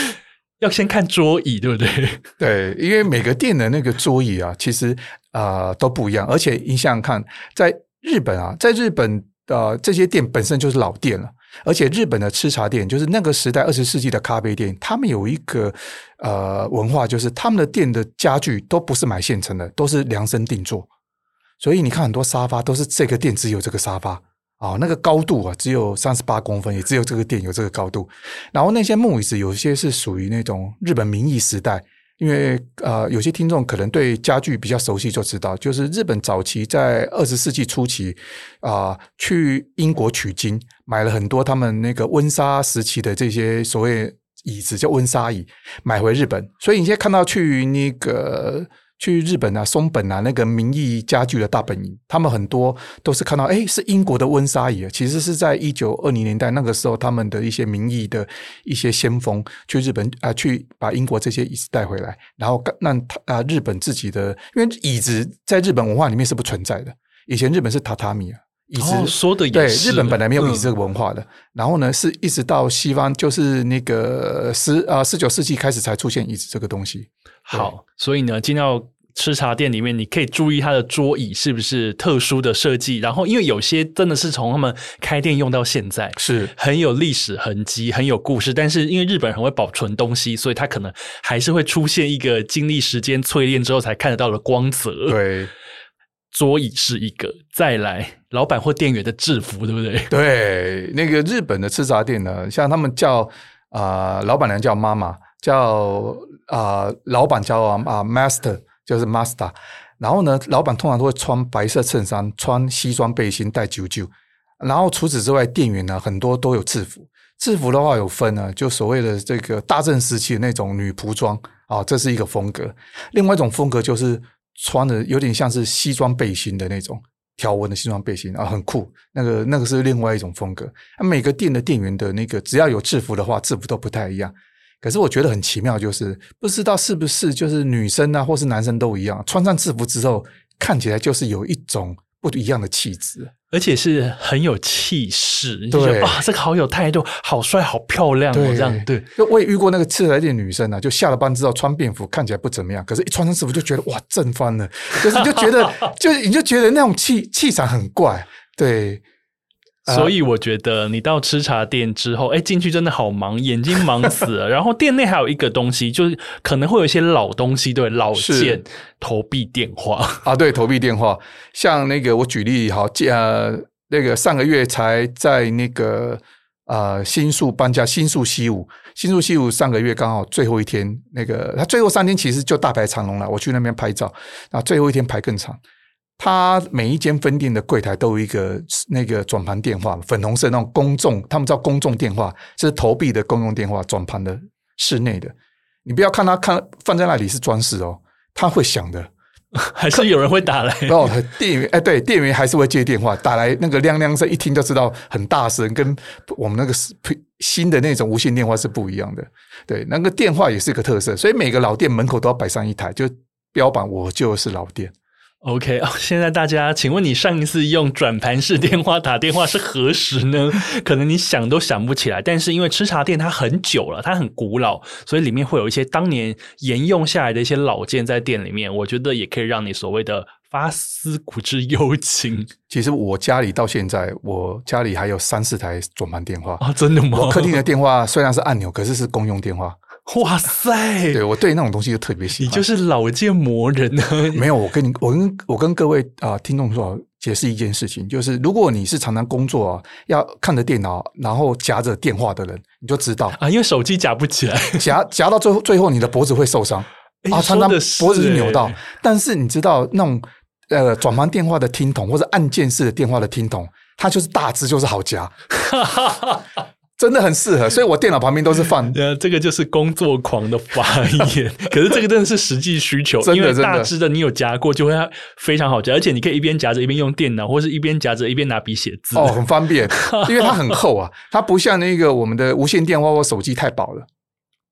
要先看桌椅，对不对？对，因为每个店的那个桌椅啊，其实啊、都不一样，而且你想想看，在日本啊，在日本的、呃、这些店本身就是老店了。而且日本的吃茶店，就是那个时代二十世纪的咖啡店，他们有一个呃文化，就是他们的店的家具都不是买现成的，都是量身定做。所以你看很多沙发都是这个店只有这个沙发啊、那个高度啊只有三十八公分，也只有这个店有这个高度。然后那些木椅子有些是属于那种日本明义时代。因为呃，有些听众可能对家具比较熟悉，就知道，就是日本早期在二十世纪初期啊、去英国取经，买了很多他们那个温莎时期的这些所谓椅子，叫温莎椅，买回日本。所以你现在看到去那个。去日本啊，松本啊，那个民意家具的大本营，他们很多都是看到，哎，是英国的温莎椅。其实是在一九二零年代那个时候，他们的一些民意的一些先锋去日本啊，去把英国这些椅子带回来，然后让啊日本自己的，因为椅子在日本文化里面是不存在的。以前日本是榻榻米啊，椅子、哦、说的也是对，日本本来没有椅子这个文化的。嗯、然后呢，是一直到西方，就是那个十啊十九世纪开始才出现椅子这个东西。好，所以呢，进到吃茶店里面，你可以注意它的桌椅是不是特殊的设计。然后，因为有些真的是从他们开店用到现在，是很有历史痕迹、很有故事。但是，因为日本人很会保存东西，所以它可能还是会出现一个经历时间淬炼之后才看得到的光泽。对，桌椅是一个。再来，老板或店员的制服，对不对？对，那个日本的吃杂店呢，像他们叫啊、老板娘叫妈妈。叫啊、老板叫啊、呃、，master 就是 master，然后呢，老板通常都会穿白色衬衫，穿西装背心，戴九九。然后除此之外，店员呢很多都有制服。制服的话有分呢，就所谓的这个大正时期的那种女仆装啊，这是一个风格。另外一种风格就是穿的有点像是西装背心的那种条纹的西装背心啊，很酷。那个那个是另外一种风格。每个店的店员的那个只要有制服的话，制服都不太一样。可是我觉得很奇妙，就是不知道是不是就是女生啊，或是男生都一样，穿上制服之后，看起来就是有一种不一样的气质，而且是很有气势。就觉得啊，这个好有态度，好帅，好漂亮哦，这样对。就我也遇过那个次来店女生啊，就下了班之后穿便服，看起来不怎么样，可是一穿上制服就觉得哇，正翻了，就是你就觉得 就你就觉得那种气气场很怪，对。所以我觉得你到吃茶店之后，哎，进去真的好忙，眼睛忙死了。然后店内还有一个东西，就是可能会有一些老东西，对，老件投币电话啊，对，投币电话。像那个我举例好，呃，那个上个月才在那个呃新宿搬家，新宿西武，新宿西武上个月刚好最后一天，那个他最后三天其实就大排长龙了。我去那边拍照，那最后一天排更长。他每一间分店的柜台都有一个那个转盘电话，粉红色那种公众，他们叫公众电话，是投币的公用电话，转盘的室内的。你不要看他看放在那里是装饰哦，他会响的，还是有人会打来 哦。店员哎，对，店员还是会接电话，打来那个亮亮声，一听就知道很大声，跟我们那个新的那种无线电话是不一样的。对，那个电话也是一个特色，所以每个老店门口都要摆上一台，就标榜我就是老店。OK 哦，现在大家，请问你上一次用转盘式电话打电话是何时呢？可能你想都想不起来。但是因为吃茶店它很久了，它很古老，所以里面会有一些当年沿用下来的一些老件在店里面。我觉得也可以让你所谓的发思古之幽情。其实我家里到现在，我家里还有三四台转盘电话啊，真的吗？我客厅的电话虽然是按钮，可是是公用电话。哇塞！对，我对那种东西就特别喜欢。你就是老件魔人呢？没有，我跟你，我跟我跟各位啊、呃、听众说，解释一件事情，就是如果你是常常工作啊，要看着电脑，然后夹着电话的人，你就知道啊，因为手机夹不起来，夹夹到最后，最后你的脖子会受伤啊，常常脖子扭到。但是你知道那种呃转盘电话的听筒或者按键式的电话的听筒，它就是大致，就是好夹。真的很适合，所以我电脑旁边都是放。呃，这个就是工作狂的发言。可是这个真的是实际需求，真的，因为大致的你有夹过，就会非常好夹，而且你可以一边夹着一边用电脑，或是一边夹着一边拿笔写字。哦，很方便，因为它很厚啊，它不像那个我们的无线电话或手机太薄了。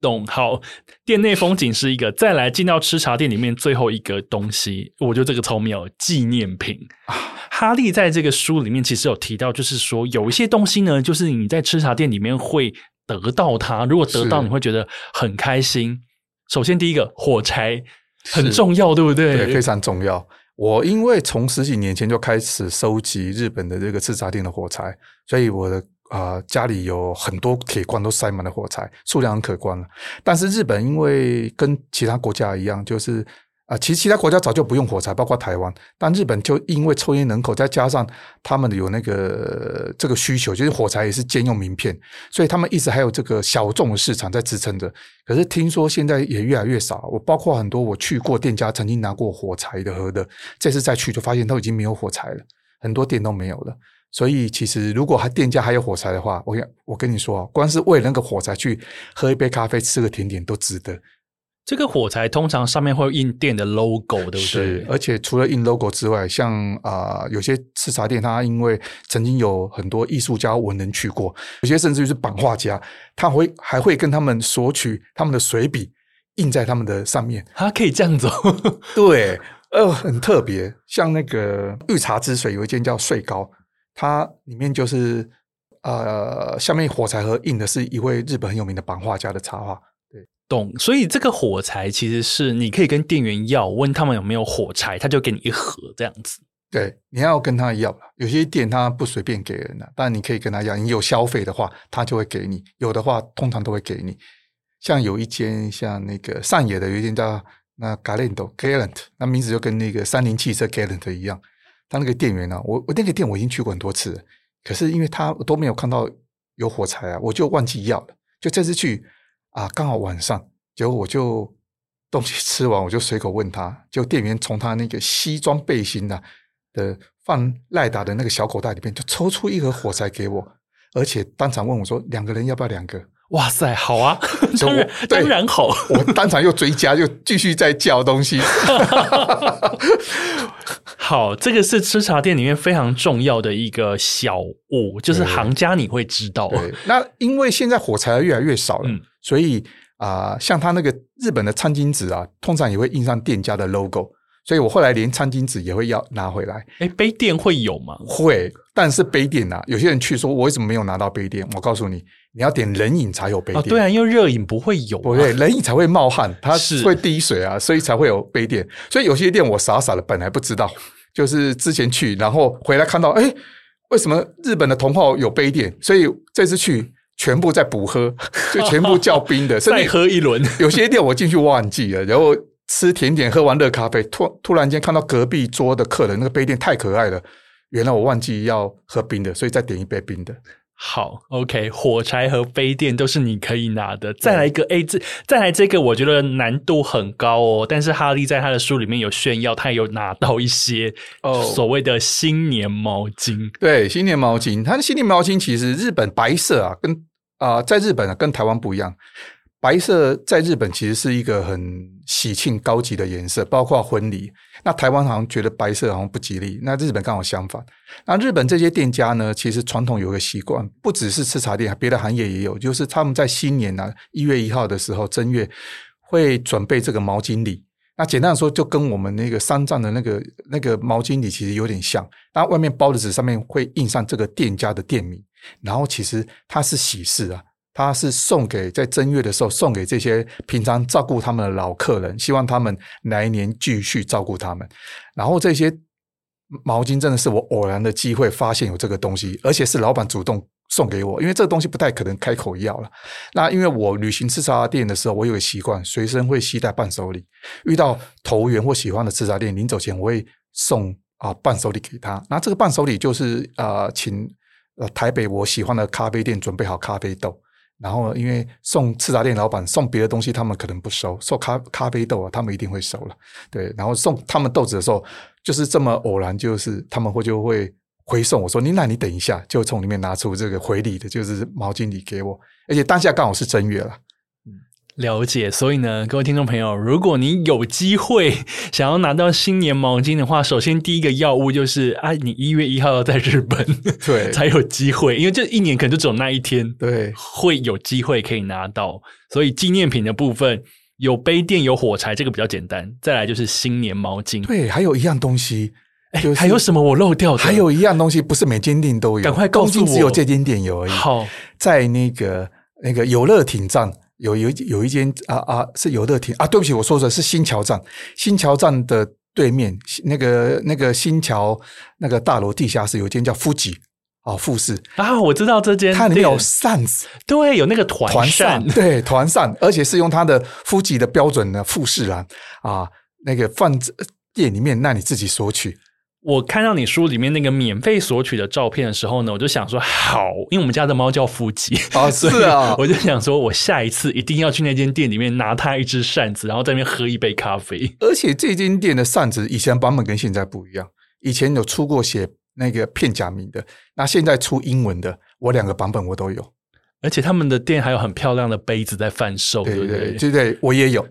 懂。好，店内风景是一个，再来进到吃茶店里面最后一个东西，我觉得这个超妙，纪念品。哈利在这个书里面其实有提到，就是说有一些东西呢，就是你在吃茶店里面会得到它，如果得到你会觉得很开心。首先第一个火柴很重要，对不对？对，非常重要。我因为从十几年前就开始收集日本的这个吃茶店的火柴，所以我的啊、家里有很多铁罐都塞满了火柴，数量很可观了。但是日本因为跟其他国家一样，就是。啊，其实其他国家早就不用火柴，包括台湾。但日本就因为抽烟人口，再加上他们有那个这个需求，就是火柴也是兼用名片，所以他们一直还有这个小众的市场在支撑着。可是听说现在也越来越少。我包括很多我去过店家，曾经拿过火柴的盒的，这次再去就发现都已经没有火柴了，很多店都没有了。所以其实如果还店家还有火柴的话，我我跟你说啊，光是为了那个火柴去喝一杯咖啡、吃个甜点都值得。这个火柴通常上面会印店的 logo，对不对？是，而且除了印 logo 之外，像啊、呃，有些吃茶店，它因为曾经有很多艺术家文人去过，有些甚至于是版画家，他会还会跟他们索取他们的水笔，印在他们的上面。他可以这样子，对，呃，很特别。像那个御茶之水，有一间叫穗高，它里面就是呃，下面火柴盒印的是一位日本很有名的版画家的插画。对懂，所以这个火柴其实是你可以跟店员要，问他们有没有火柴，他就给你一盒这样子。对，你要跟他要，有些店他不随便给人的，但你可以跟他要。你有消费的话，他就会给你；有的话，通常都会给你。像有一间像那个上野的，有一间叫那 Galento Gallant，那名字就跟那个三菱汽车 Gallant 一样。他那个店员呢、啊，我我那个店我已经去过很多次，可是因为他都没有看到有火柴啊，我就忘记要了。就这次去。啊，刚好晚上，结果我就东西吃完，我就随口问他，就店员从他那个西装背心的的放赖达的那个小口袋里面，就抽出一盒火柴给我，而且当场问我说：“两个人要不要两个？”哇塞，好啊，当然当然好，我当场又追加，又继续再叫东西。好，这个是吃茶店里面非常重要的一个小物，就是行家你会知道。对，那因为现在火柴越来越少了。嗯所以啊、呃，像他那个日本的餐巾纸啊，通常也会印上店家的 logo。所以我后来连餐巾纸也会要拿回来。哎，杯垫会有吗？会，但是杯垫啊，有些人去说，我为什么没有拿到杯垫？我告诉你，你要点冷饮才有杯垫。哦，对啊，因为热饮不会有、啊。不对，冷饮才会冒汗，它是会滴水啊，所以才会有杯垫。所以有些店我傻傻的本来不知道，就是之前去，然后回来看到，哎，为什么日本的同号有杯垫？所以这次去。全部在补喝，就全部叫冰的，再喝一轮。有些店我进去忘记了，然后吃甜点，喝完热咖啡，突突然间看到隔壁桌的客人那个杯垫太可爱了，原来我忘记要喝冰的，所以再点一杯冰的。好，OK，火柴和杯垫都是你可以拿的。再来一个，A，这再来这个，我觉得难度很高哦。但是哈利在他的书里面有炫耀，他有拿到一些哦所谓的新年毛巾。Oh, 对，新年毛巾，他的新年毛巾其实日本白色啊，跟啊、呃，在日本啊跟台湾不一样。白色在日本其实是一个很喜庆高级的颜色，包括婚礼。那台湾好像觉得白色好像不吉利，那日本刚好相反。那日本这些店家呢，其实传统有个习惯，不只是吃茶店，别的行业也有，就是他们在新年啊一月一号的时候，正月会准备这个毛巾礼。那简单的说，就跟我们那个丧葬的那个那个毛巾礼其实有点像。那外面包的纸上面会印上这个店家的店名，然后其实它是喜事啊。他是送给在正月的时候送给这些平常照顾他们的老客人，希望他们来年继续照顾他们。然后这些毛巾真的是我偶然的机会发现有这个东西，而且是老板主动送给我，因为这个东西不太可能开口要了。那因为我旅行吃茶店的时候，我有个习惯，随身会携带伴手礼。遇到投缘或喜欢的吃茶店，临走前我会送啊伴手礼给他。那这个伴手礼就是啊，请呃台北我喜欢的咖啡店准备好咖啡豆。然后，因为送吃茶店老板送别的东西，他们可能不收，送咖咖啡豆啊，他们一定会收了。对，然后送他们豆子的时候，就是这么偶然，就是他们会就会回送我说：“你那，你等一下，就从里面拿出这个回礼的，就是毛巾礼给我。”而且当下刚好是正月了。了解，所以呢，各位听众朋友，如果你有机会 想要拿到新年毛巾的话，首先第一个要务就是啊，你一月一号要在日本，对，才有机会，因为这一年可能就只有那一天，对，会有机会可以拿到。所以纪念品的部分有杯垫、有火柴，这个比较简单。再来就是新年毛巾，对，还有一样东西，就是、还有什么我漏掉的？还有一样东西不是每间店都有，赶快告诉我，只有这间店有而已。好，在那个那个游乐艇站。有有有一间啊啊是游乐厅啊，对不起，我说的是新桥站。新桥站的对面，那个那个新桥那个大楼地下室有一间叫富吉啊富士啊，我知道这间，它里面有扇子，对，有那个团扇，对团扇，而且是用它的富吉的标准的富士兰啊，那个放店里面，那你自己索取。我看到你书里面那个免费索取的照片的时候呢，我就想说好，因为我们家的猫叫富吉 啊，是啊，我就想说，我下一次一定要去那间店里面拿它一只扇子，然后在那边喝一杯咖啡。而且这间店的扇子以前版本跟现在不一样，以前有出过写那个片假名的，那现在出英文的，我两个版本我都有。而且他们的店还有很漂亮的杯子在贩售，对对对对，对对，我也有。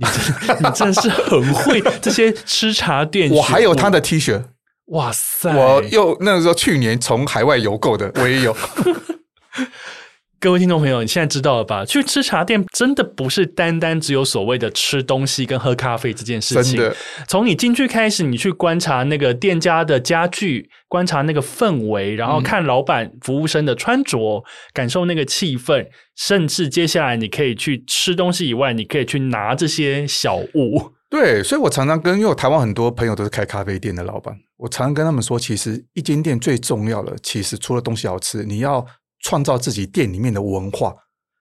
你真你真是很会这些吃茶店，我还有他的 T 恤，哇塞！我又那个时候去年从海外邮购的，我也有。各位听众朋友，你现在知道了吧？去吃茶店真的不是单单只有所谓的吃东西跟喝咖啡这件事情。真的，从你进去开始，你去观察那个店家的家具，观察那个氛围，然后看老板、服务生的穿着，嗯、感受那个气氛，甚至接下来你可以去吃东西以外，你可以去拿这些小物。对，所以我常常跟，因为我台湾很多朋友都是开咖啡店的老板，我常常跟他们说，其实一间店最重要的，其实除了东西好吃，你要。创造自己店里面的文化，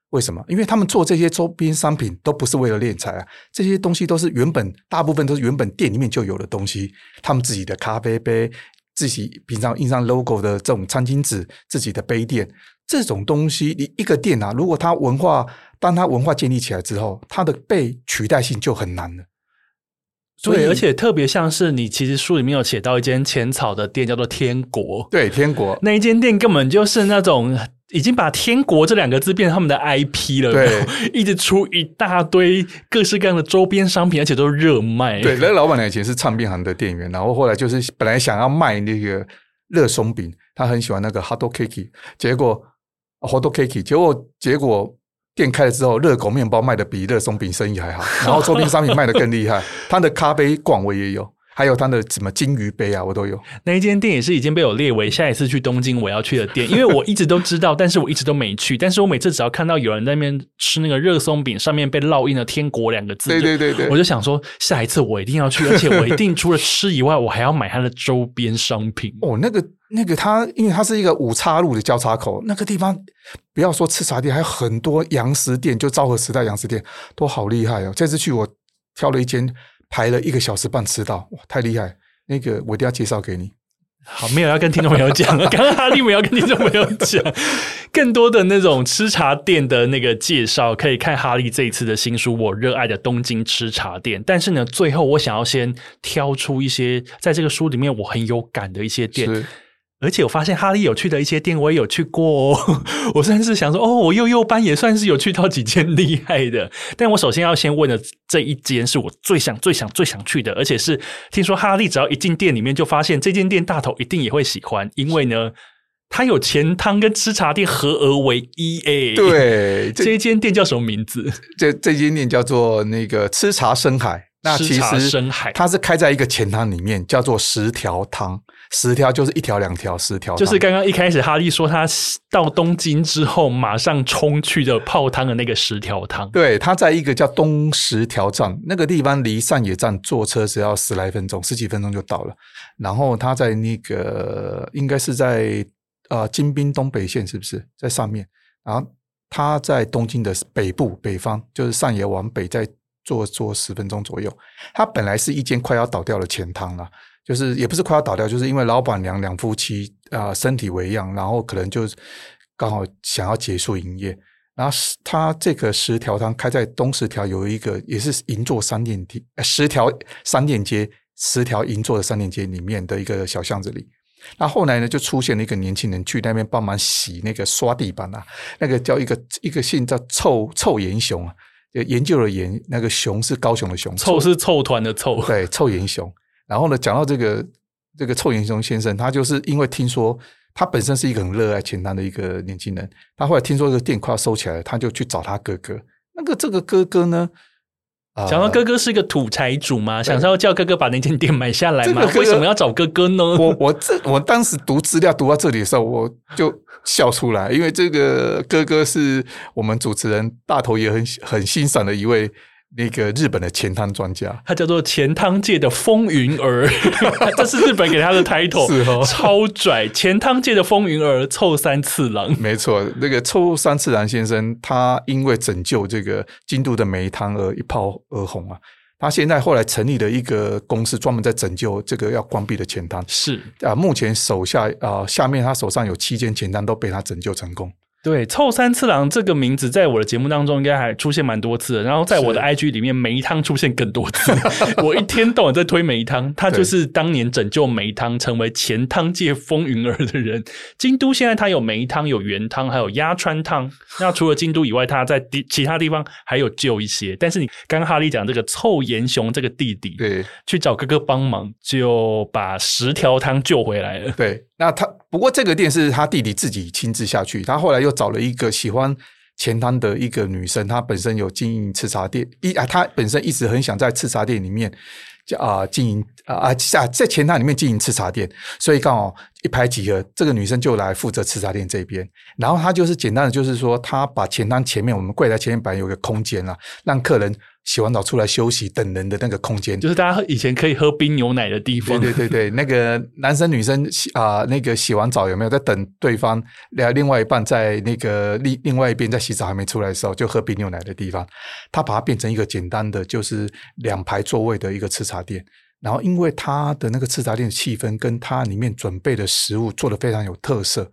为什么？因为他们做这些周边商品都不是为了敛财啊，这些东西都是原本大部分都是原本店里面就有的东西。他们自己的咖啡杯，自己平常印上 logo 的这种餐巾纸，自己的杯垫，这种东西，你一个店啊，如果它文化，当它文化建立起来之后，它的被取代性就很难了。对，而且特别像是你其实书里面有写到一间浅草的店，叫做天国。对，天国那一间店根本就是那种已经把“天国”这两个字变成他们的 IP 了，对，一直出一大堆各式各样的周边商品，而且都是热卖。对，那老板娘以前是唱片行的店员，然后后来就是本来想要卖那个热松饼，他很喜欢那个 hot cake，结果 hot cake，结果结果。店开了之后，热狗面包卖的比热松饼生意还好，然后周边商品卖的更厉害。他的咖啡馆我也有，还有他的什么金鱼杯啊，我都有。那一间店也是已经被我列为下一次去东京我要去的店，因为我一直都知道，但是我一直都没去。但是我每次只要看到有人在那边吃那个热松饼，上面被烙印了“天国”两个字，对对对对，我就想说下一次我一定要去，而且我一定除了吃以外，我还要买它的周边商品。哦，那个。那个它，因为它是一个五岔路的交叉口，那个地方不要说吃茶店，还有很多洋食店，就昭和时代洋食店都好厉害哦。这次去我挑了一间，排了一个小时半迟到，哇，太厉害！那个我一定要介绍给你。好，没有要跟听众朋友讲，刚刚哈利没有要跟听众朋友讲 更多的那种吃茶店的那个介绍，可以看哈利这一次的新书《我热爱的东京吃茶店》。但是呢，最后我想要先挑出一些在这个书里面我很有感的一些店。而且我发现哈利有去的一些店，我也有去过哦。我算是想说，哦，我幼幼班也算是有去到几间厉害的。但我首先要先问的这一间是我最想、最想、最想去的，而且是听说哈利只要一进店里面就发现这间店大头一定也会喜欢，因为呢，它有钱汤跟吃茶店合而为一。哎，对，这一间店叫什么名字？这这间店叫做那个吃茶深海。那其实深海，它是开在一个钱汤里面，叫做十条汤。十条就是一条、两条、十条，就是刚刚一开始哈利说他到东京之后马上冲去的泡汤的那个十条汤。对，他在一个叫东十条站那个地方，离上野站坐车只要十来分钟，十几分钟就到了。然后他在那个应该是在呃京滨东北线，是不是在上面？然后他在东京的北部北方，就是上野往北再坐坐十分钟左右。他本来是一间快要倒掉的钱汤了。就是也不是快要倒掉，就是因为老板娘两夫妻啊、呃、身体为恙，然后可能就刚好想要结束营业。然后他这个十条汤开在东十条，有一个也是银座商店街，十条商店街，十条银座的商店街里面的一个小巷子里。那后来呢，就出现了一个年轻人去那边帮忙洗那个刷地板啊，那个叫一个一个姓叫臭臭岩雄啊，就研究了研那个熊是高雄的熊，臭是臭团的臭，对，臭岩熊。然后呢，讲到这个这个凑研熊先生，他就是因为听说他本身是一个很热爱钱塘的一个年轻人，他后来听说这个店快要收起来了，他就去找他哥哥。那个这个哥哥呢？想到哥哥是一个土财主吗？想说要叫哥哥把那间店买下来吗？这个、为什么要找哥哥呢？我我这我当时读资料读到这里的时候，我就笑出来，因为这个哥哥是我们主持人大头也很很欣赏的一位。那个日本的钱汤专家，他叫做钱汤界的风云儿，这是日本给他的 title，是哦，超拽！钱汤界的风云儿，凑三次郎，没错，那个凑三次郎先生，他因为拯救这个京都的梅汤而一炮而红啊！他现在后来成立了一个公司，专门在拯救这个要关闭的钱汤，是啊，目前手下啊，下面他手上有七间钱汤都被他拯救成功。对，臭三次郎这个名字在我的节目当中应该还出现蛮多次的，然后在我的 IG 里面梅汤出现更多次。我一天到晚在推梅汤，他就是当年拯救梅汤成为钱汤界风云儿的人。京都现在他有梅汤、有原汤，还有鸭川汤。那除了京都以外，他在地其他地方还有救一些。但是你刚刚哈利讲这个臭岩雄这个弟弟，对，去找哥哥帮忙，就把十条汤救回来了。对，那他不过这个店是他弟弟自己亲自下去，他后来又。找了一个喜欢钱汤的一个女生，她本身有经营吃茶店，一啊，她本身一直很想在吃茶店里面，啊，经营啊啊，在钱汤里面经营吃茶店，所以刚好一拍即合，这个女生就来负责吃茶店这边，然后她就是简单的，就是说她把钱汤前面我们柜台前面本来有个空间啊，让客人。洗完澡出来休息等人的那个空间，就是大家以前可以喝冰牛奶的地方。对对对对，那个男生女生洗啊、呃，那个洗完澡有没有在等对方？另外一半在那个另另外一边在洗澡还没出来的时候，就喝冰牛奶的地方。他把它变成一个简单的，就是两排座位的一个吃茶店。然后因为他的那个吃茶店的气氛，跟他里面准备的食物做的非常有特色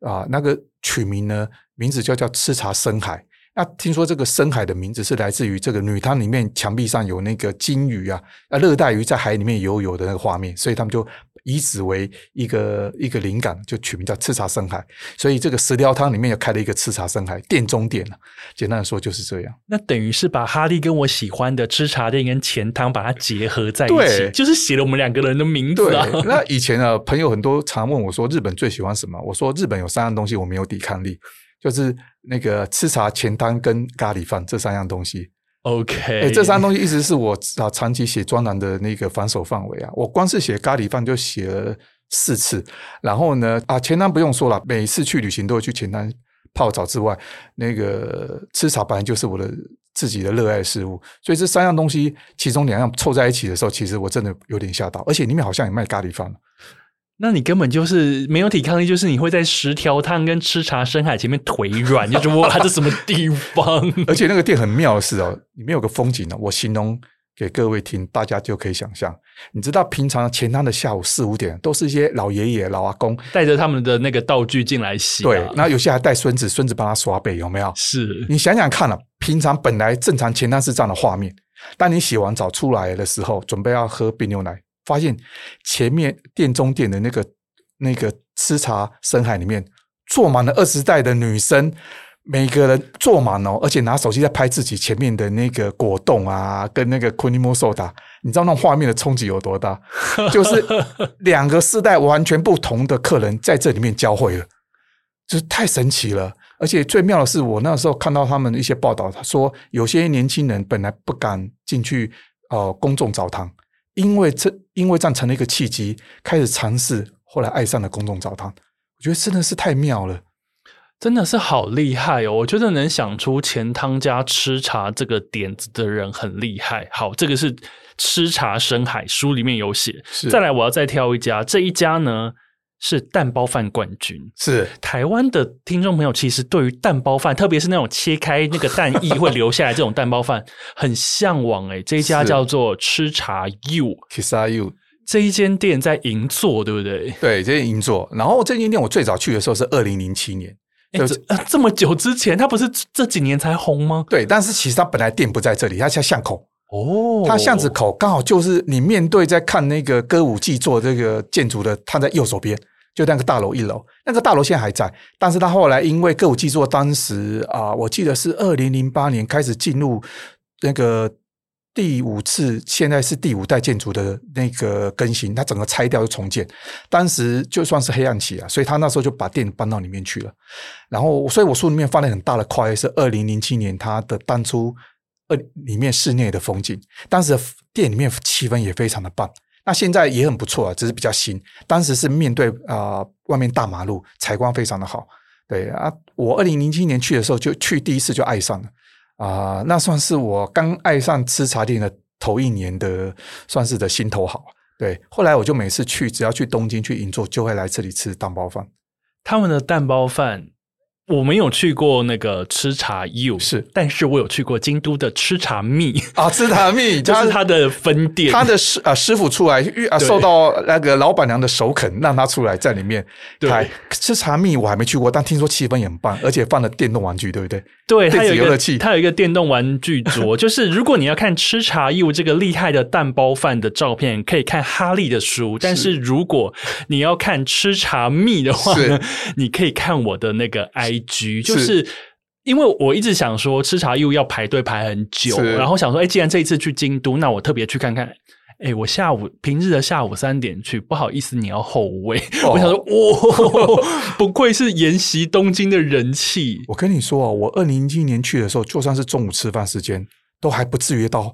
啊、呃，那个取名呢，名字就叫吃茶深海。那听说这个深海的名字是来自于这个女汤里面墙壁上有那个金鱼啊，啊，热带鱼在海里面游泳的那个画面，所以他们就以此为一个 一个灵感，就取名叫赤茶深海。所以这个石雕汤里面又开了一个赤茶深海店中店了。简单的说就是这样。那等于是把哈利跟我喜欢的吃茶店跟钱汤把它结合在一起，就是写了我们两个人的名字啊。那以前啊，朋友很多常问我说日本最喜欢什么？我说日本有三样东西我没有抵抗力。就是那个吃茶、前汤跟咖喱饭这三样东西。OK，欸，这三样东西一直是我啊长期写专栏的那个防守范围啊。我光是写咖喱饭就写了四次，然后呢啊前汤不用说了，每次去旅行都会去前汤泡澡之外，那个吃茶本来就是我的自己的热爱事物，所以这三样东西其中两样凑在一起的时候，其实我真的有点吓到，而且里面好像也卖咖喱饭。那你根本就是没有抵抗力，就是你会在十条汤跟吃茶深海前面腿软，就觉得哇，这什么地方？而且那个店很妙的是哦，里面有个风景呢，我形容给各位听，大家就可以想象。你知道平常前汤的下午四五点，都是一些老爷爷、老阿公带着他们的那个道具进来洗，对，然后有些还带孙子，孙子帮他刷背，有没有？是你想想看了，平常本来正常前汤是这样的画面，当你洗完澡出来的时候，准备要喝冰牛奶。发现前面店中店的那个那个吃茶深海里面坐满了二十代的女生，每个人坐满哦，而且拿手机在拍自己前面的那个果冻啊，跟那个 Kunimo Soda，你知道那种画面的冲击有多大？就是两个世代完全不同的客人在这里面交汇了，就是太神奇了。而且最妙的是，我那时候看到他们的一些报道，他说有些年轻人本来不敢进去呃公众澡堂。因为这，因为这样成了一个契机，开始尝试，后来爱上了公众澡堂。我觉得真的是太妙了，真的是好厉害哦！我觉得能想出钱汤家吃茶这个点子的人很厉害。好，这个是吃茶深海书里面有写。是再来，我要再挑一家，这一家呢？是蛋包饭冠军，是台湾的听众朋友，其实对于蛋包饭，特别是那种切开那个蛋液 会留下来这种蛋包饭，很向往诶。这一家叫做吃茶 U，Kissa U，这一间店在银座，对不对？对，这是银座。然后这间店我最早去的时候是二零零七年，就是这，这么久之前，它不是这几年才红吗？对，但是其实它本来店不在这里，它在巷口。哦，它巷子口刚好就是你面对在看那个歌舞伎座这个建筑的，它在右手边。就那个大楼一楼，那个大楼现在还在，但是他后来因为歌舞伎座当时啊、我记得是二零零八年开始进入那个。第五次，现在是第五代建筑的那个更新，它整个拆掉又重建。当时就算是黑暗期啊，所以他那时候就把店搬到里面去了。然后，所以我书里面放了很大的块，是二零零七年他的当初呃里面室内的风景。当时店里面气氛也非常的棒，那现在也很不错啊，只是比较新。当时是面对啊、外面大马路，采光非常的好。对啊，我二零零七年去的时候就去第一次就爱上了。啊、那算是我刚爱上吃茶店的头一年的，算是的心头好。对，后来我就每次去，只要去东京去银座，就会来这里吃蛋包饭。他们的蛋包饭。我没有去过那个吃茶 U，是，但是我有去过京都的吃茶蜜。啊，吃茶蜜 就是他的分店，他的师啊师傅出来遇啊，受到那个老板娘的首肯，让他出来在里面开。吃茶蜜。我还没去过，但听说气氛也很棒，而且放了电动玩具，对不对？对，他有一个他有一个电动玩具桌，就是如果你要看吃茶 U 这个厉害的蛋包饭的照片，可以看哈利的书；但是如果你要看吃茶蜜的话呢，你可以看我的那个 I。局就是因为我一直想说吃茶又要排队排很久，然后想说，哎，既然这一次去京都，那我特别去看看。哎，我下午平日的下午三点去，不好意思，你要后位。哦、我想说，哇、哦，不愧是沿袭东京的人气。我跟你说啊，我二零一七年去的时候，就算是中午吃饭时间，都还不至于到。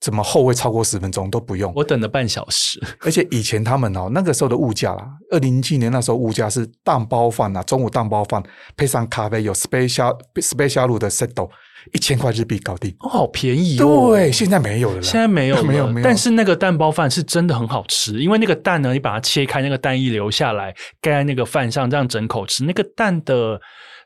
怎么后会超过十分钟都不用？我等了半小时。而且以前他们哦，那个时候的物价啦，二零零七年那时候物价是蛋包饭啊，中午蛋包饭配上咖啡，有 special special 的 set，一千块日币搞定，哦，好便宜哦。对，现在没有了，现在没有了，没有没有。但是那个蛋包饭是真的很好吃，因为那个蛋呢，你把它切开，那个蛋液留下来，盖在那个饭上，这样整口吃，那个蛋的。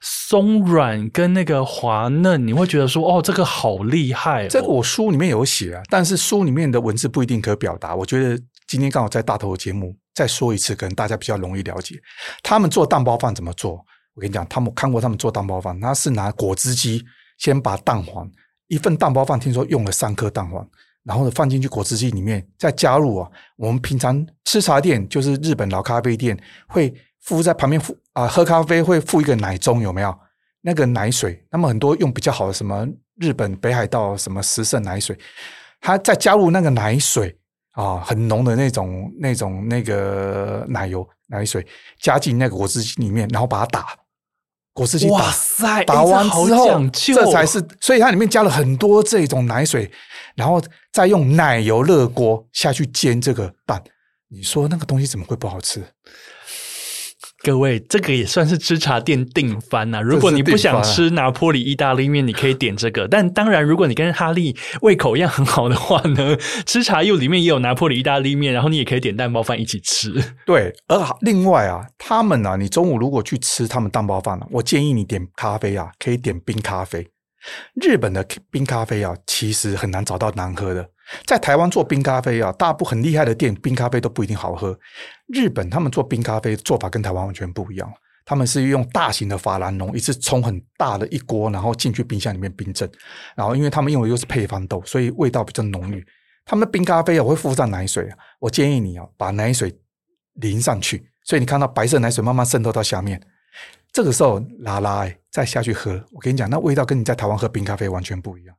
松软跟那个滑嫩，你会觉得说哦，这个好厉害。这个我书里面有写啊，但是书里面的文字不一定可表达。我觉得今天刚好在大头的节目再说一次，可能大家比较容易了解。他们做蛋包饭怎么做？我跟你讲，他们看过他们做蛋包饭，他是拿果汁机先把蛋黄，一份蛋包饭听说用了三颗蛋黄，然后放进去果汁机里面，再加入啊，我们平常吃茶店就是日本老咖啡店会。附在旁边附啊，喝咖啡会附一个奶盅，有没有？那个奶水，那么很多用比较好的什么日本北海道什么十胜奶水，它再加入那个奶水啊，很浓的那种那种那个奶油奶水，加进那个果汁机里面，然后把它打果汁机打，哇塞，打完之后，这才是，所以它里面加了很多这种奶水，然后再用奶油热锅下去煎这个蛋，你说那个东西怎么会不好吃？各位，这个也算是吃茶店定番呐、啊。如果你不想吃拿坡里意大利面，你可以点这个。但当然，如果你跟哈利胃口一样很好的话呢，吃茶又里面也有拿坡里意大利面，然后你也可以点蛋包饭一起吃。对，而另外啊，他们啊，你中午如果去吃他们蛋包饭呢、啊，我建议你点咖啡啊，可以点冰咖啡。日本的冰咖啡啊，其实很难找到难喝的。在台湾做冰咖啡啊，大部分很厉害的店冰咖啡都不一定好喝。日本他们做冰咖啡做法跟台湾完全不一样，他们是用大型的法兰绒，一次冲很大的一锅，然后进去冰箱里面冰镇。然后因为他们用的又是配方豆，所以味道比较浓郁。他们的冰咖啡啊，会附上奶水啊，我建议你啊，把奶水淋上去，所以你看到白色奶水慢慢渗透到下面，这个时候拉拉哎，再下去喝，我跟你讲，那味道跟你在台湾喝冰咖啡完全不一样。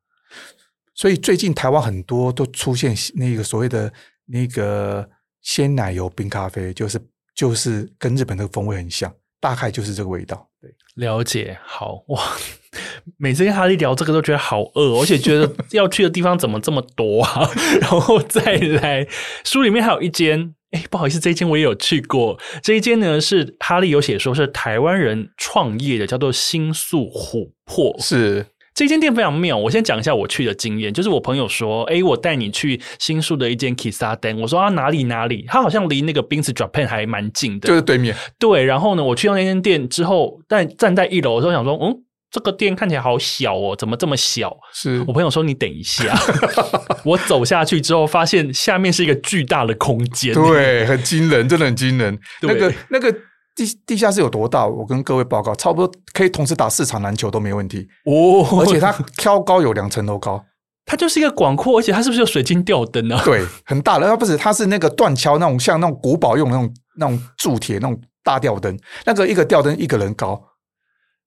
所以最近台湾很多都出现那个所谓的那个鲜奶油冰咖啡，就是就是跟日本的风味很像，大概就是这个味道。对，了解。好哇，每次跟哈利聊这个都觉得好饿，而且觉得要去的地方怎么这么多啊？然后再来书里面还有一间，哎，不好意思，这一间我也有去过。这一间呢是哈利有写说是台湾人创业的，叫做新宿琥珀，是。这间店非常妙，我先讲一下我去的经验。就是我朋友说：“哎，我带你去新宿的一间 Kissaten。”我说：“啊，哪里哪里？”他好像离那个 Beams Japan 还蛮近的，就是对面。对，然后呢，我去到那间店之后，但站在一楼的时候想说：“嗯，这个店看起来好小哦，怎么这么小？”是我朋友说：“你等一下。”我走下去之后，发现下面是一个巨大的空间，对，很惊人，真的很惊人。那个那个。地地下室有多大？我跟各位报告，差不多可以同时打四场篮球都没问题哦。而且它挑高有两层楼高它就是一个广阔，而且它是不是有水晶吊灯啊？对，很大的，它不是，它是那个断桥那种，像那种古堡用的那种那种铸铁那种大吊灯，那个一个吊灯一个人高。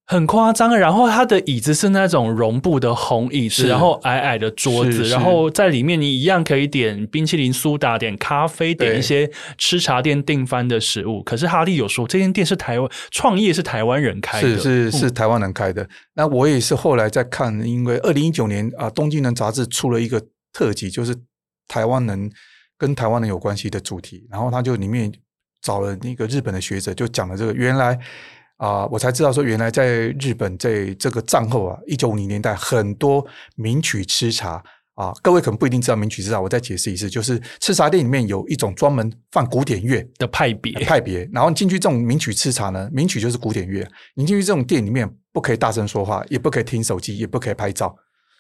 很夸张，然后它的椅子是那种绒布的红椅子，然后矮矮的桌子，然后在里面你一样可以点冰淇淋、苏打、点咖啡、点一些吃茶店订番的食物。可是哈利有说，这间店是台湾创业，是台湾人开的，是是是台湾人开的。嗯、那我也是后来在看，因为二零一九年啊，《东京人》杂志出了一个特辑，就是台湾人跟台湾人有关系的主题，然后他就里面找了那个日本的学者，就讲了这个原来。啊、呃，我才知道说，原来在日本，在这个战后啊，一九五零年代，很多名曲吃茶啊，各位可能不一定知道名曲吃茶，我再解释一次，就是吃茶店里面有一种专门放古典乐的派别派别，然后进去这种名曲吃茶呢，名曲就是古典乐，你进去这种店里面，不可以大声说话，也不可以听手机，也不可以拍照。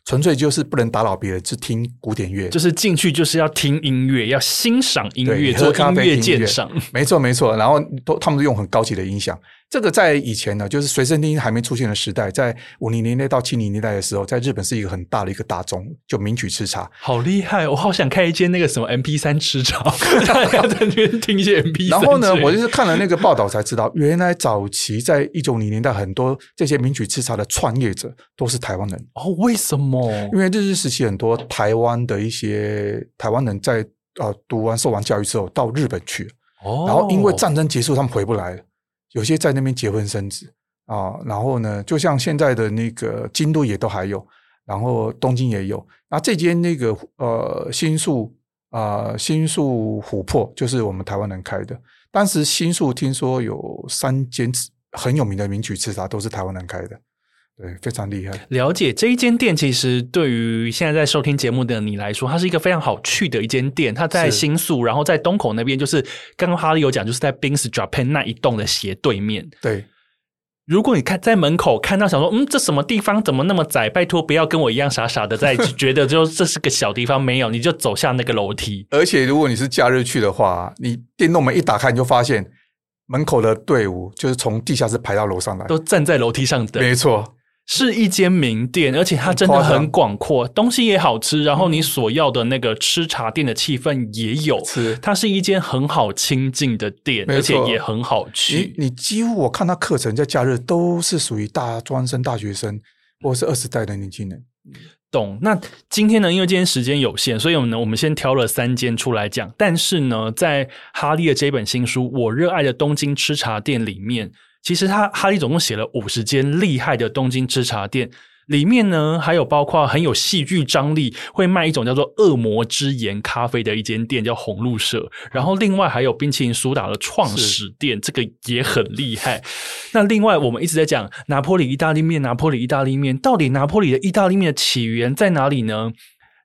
纯粹就是不能打扰别人，只听古典乐，就是进去就是要听音乐，要欣赏音乐，做音乐鉴赏。没错，没错。然后都他们都用很高级的音响。这个在以前呢，就是随身听还没出现的时代，在五零年代到七零年代的时候，在日本是一个很大的一个大众，就名曲吃茶。好厉害！我好想开一间那个什么 MP 三吃茶，大 家在那边听一些 MP 三。然后呢，我就是看了那个报道才知道，原来早期在一九五零年代，很多这些名曲吃茶的创业者都是台湾人。哦，为什么？因为日治时期很多台湾的一些台湾人在呃读完受完教育之后到日本去，哦，然后因为战争结束，他们回不来了。有些在那边结婚生子啊，然后呢，就像现在的那个京都也都还有，然后东京也有。那这间那个呃新宿啊、新宿琥珀就是我们台湾人开的。当时新宿听说有三间很有名的名曲吃茶都是台湾人开的，对，非常厉害。了解这一间店，其实对于现在在收听节目的你来说，它是一个非常好去的一间店。它在新宿，然后在东口那边，就是刚刚哈利有讲，就是在 Bins Japan 那一栋的斜对面。对，如果你看在门口看到，想说，嗯，这什么地方怎么那么窄？拜托不要跟我一样傻傻的在觉得就这是个小地方，没有，你就走下那个楼梯。而且如果你是假日去的话，你电动门一打开，你就发现门口的队伍就是从地下室排到楼上来，都站在楼梯上等。没错。是一间名店，而且它真的很广阔，东西也好吃，然后你所要的那个吃茶店的气氛也有。是，它是一间很好亲近的店，而且也很好去。你，你几乎我看他课程在假日都是属于大专生、大学生，或是二十代的年轻人。懂。那今天呢，因为今天时间有限，所以我们呢，我们先挑了三间出来讲。但是呢，在哈利的这本新书《我热爱的东京吃茶店》里面。其实他哈利总共写了五十间厉害的东京吃茶店，里面呢还有包括很有戏剧张力，会卖一种叫做“恶魔之盐”咖啡的一间店，叫红鹿舍。然后另外还有冰淇淋苏打的创始店，这个也很厉害。那另外我们一直在讲拿坡里意大利面，拿坡里意大利面到底拿坡里的意大利面的起源在哪里呢？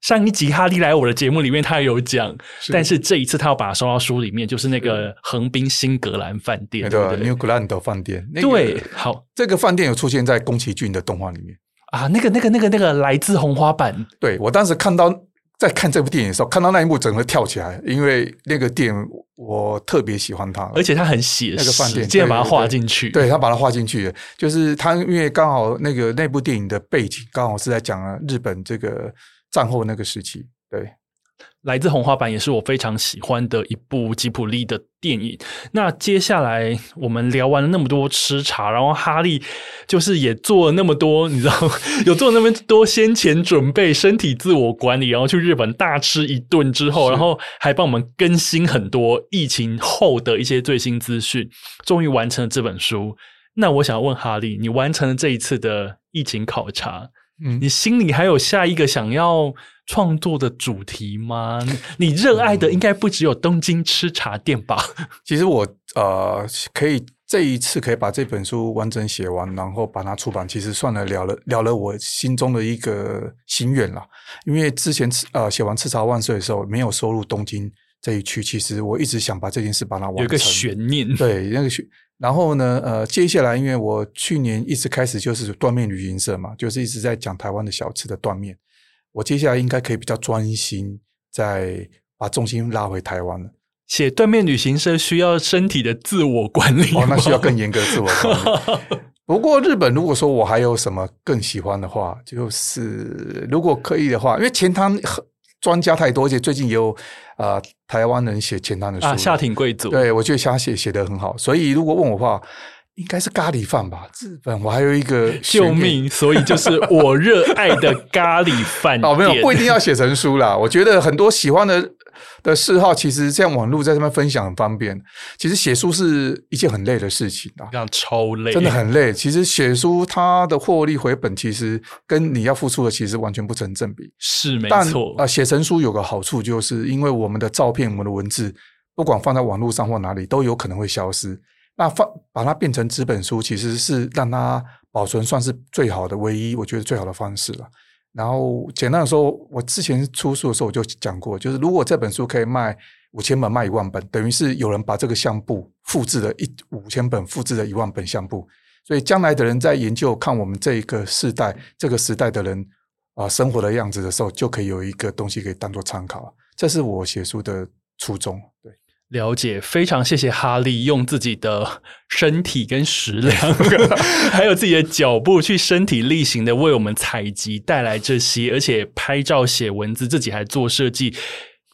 上一集哈利来我的节目里面，他也有讲，但是这一次他要把它收到书里面，就是那个横滨新格兰饭店，对对，New Grand 饭店。那个、对，好，这个饭店有出现在宫崎骏的动画里面啊。那个、那个、那个、那个来自红花板。对，我当时看到在看这部电影的时候，看到那一幕，整个跳起来，因为那个店我特别喜欢它，而且它很写实，那个饭店，竟然把它画进去。对，他把它画进去，就是他因为刚好那个那部电影的背景刚好是在讲日本这个。战后那个时期，对，来自红花板也是我非常喜欢的一部吉普力的电影。那接下来我们聊完了那么多吃茶，然后哈利就是也做了那么多，你知道，有做那么多先前准备、身体自我管理，然后去日本大吃一顿之后，然后还帮我们更新很多疫情后的一些最新资讯，终于完成了这本书。那我想问哈利，你完成了这一次的疫情考察？嗯，你心里还有下一个想要创作的主题吗？你热爱的应该不只有东京吃茶店吧？其实我呃，可以这一次可以把这本书完整写完，然后把它出版，其实算了了了了了我心中的一个心愿了。因为之前呃写完《吃茶万岁》的时候，没有收入东京这一区，其实我一直想把这件事把它完成。有个悬念，对那个悬。然后呢，呃，接下来，因为我去年一直开始就是断面旅行社嘛，就是一直在讲台湾的小吃的断面。我接下来应该可以比较专心，再把重心拉回台湾了。写断面旅行社需要身体的自我管理，哦，那需要更严格的自我管理。不过日本，如果说我还有什么更喜欢的话，就是如果可以的话，因为钱汤专家太多，而且最近也有啊、呃、台湾人写简单的书啊，夏挺贵族，对我觉得他写写得很好，所以如果问我的话。应该是咖喱饭吧？日本我还有一个救命，所以就是我热爱的咖喱饭 哦，没有不一定要写成书啦。我觉得很多喜欢的的嗜好，其实这样网络在这边分享很方便。其实写书是一件很累的事情啊，这样超累，真的很累。其实写书它的获利回本，其实跟你要付出的其实完全不成正比。是没错啊，写成书有个好处，就是因为我们的照片、我们的文字，不管放在网络上或哪里，都有可能会消失。那放把它变成纸本书，其实是让它保存，算是最好的、唯一我觉得最好的方式了。然后简单的说，我之前出书的时候我就讲过，就是如果这本书可以卖五千本、卖一万本，等于是有人把这个相簿复制了一五千本，复制了一万本相簿。所以将来的人在研究看我们这一个世代、这个时代的人啊、生活的样子的时候，就可以有一个东西可以当做参考。这是我写书的初衷，对。了解，非常谢谢哈利用自己的身体跟食量，还有自己的脚步去身体力行的为我们采集带来这些，而且拍照、写文字，自己还做设计，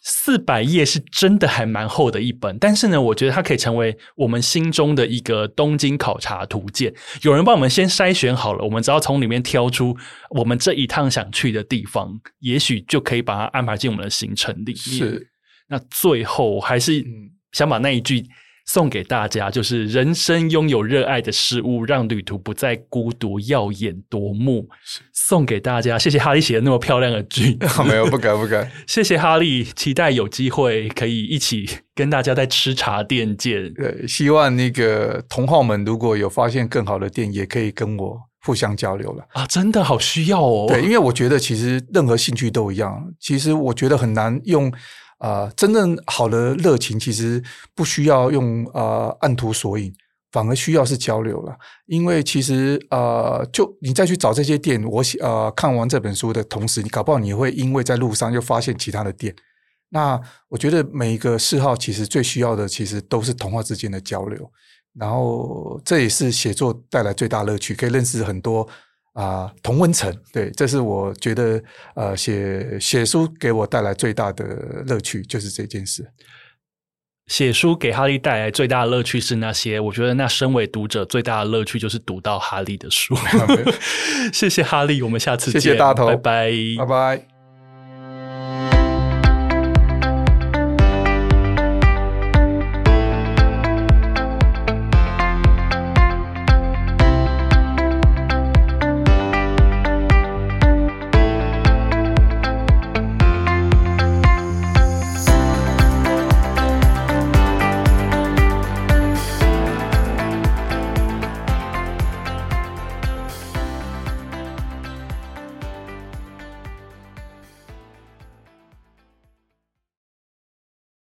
四百页是真的还蛮厚的一本。但是呢，我觉得它可以成为我们心中的一个东京考察图鉴。有人帮我们先筛选好了，我们只要从里面挑出我们这一趟想去的地方，也许就可以把它安排进我们的行程里面。是。那最后还是想把那一句送给大家，就是人生拥有热爱的事物，让旅途不再孤独，耀眼夺目。送给大家，谢谢哈利写的那么漂亮的句。没有，不敢不敢。谢谢哈利，期待有机会可以一起跟大家在吃茶店见。对，希望那个同好们如果有发现更好的店，也可以跟我互相交流了啊！真的好需要哦。对，因为我觉得其实任何兴趣都一样，其实我觉得很难用。啊、真正好的热情其实不需要用呃按图索引，反而需要是交流了。因为其实呃，就你再去找这些店，我写呃看完这本书的同时，你搞不好你会因为在路上又发现其他的店。那我觉得每一个嗜好其实最需要的，其实都是同好之间的交流。然后这也是写作带来最大乐趣，可以认识很多。啊，同温层，对，这是我觉得，呃，写写书给我带来最大的乐趣，就是这件事。写书给哈利带来最大的乐趣是那些，我觉得那身为读者最大的乐趣就是读到哈利的书。谢谢哈利，我们下次见，谢谢大头，拜拜，拜拜。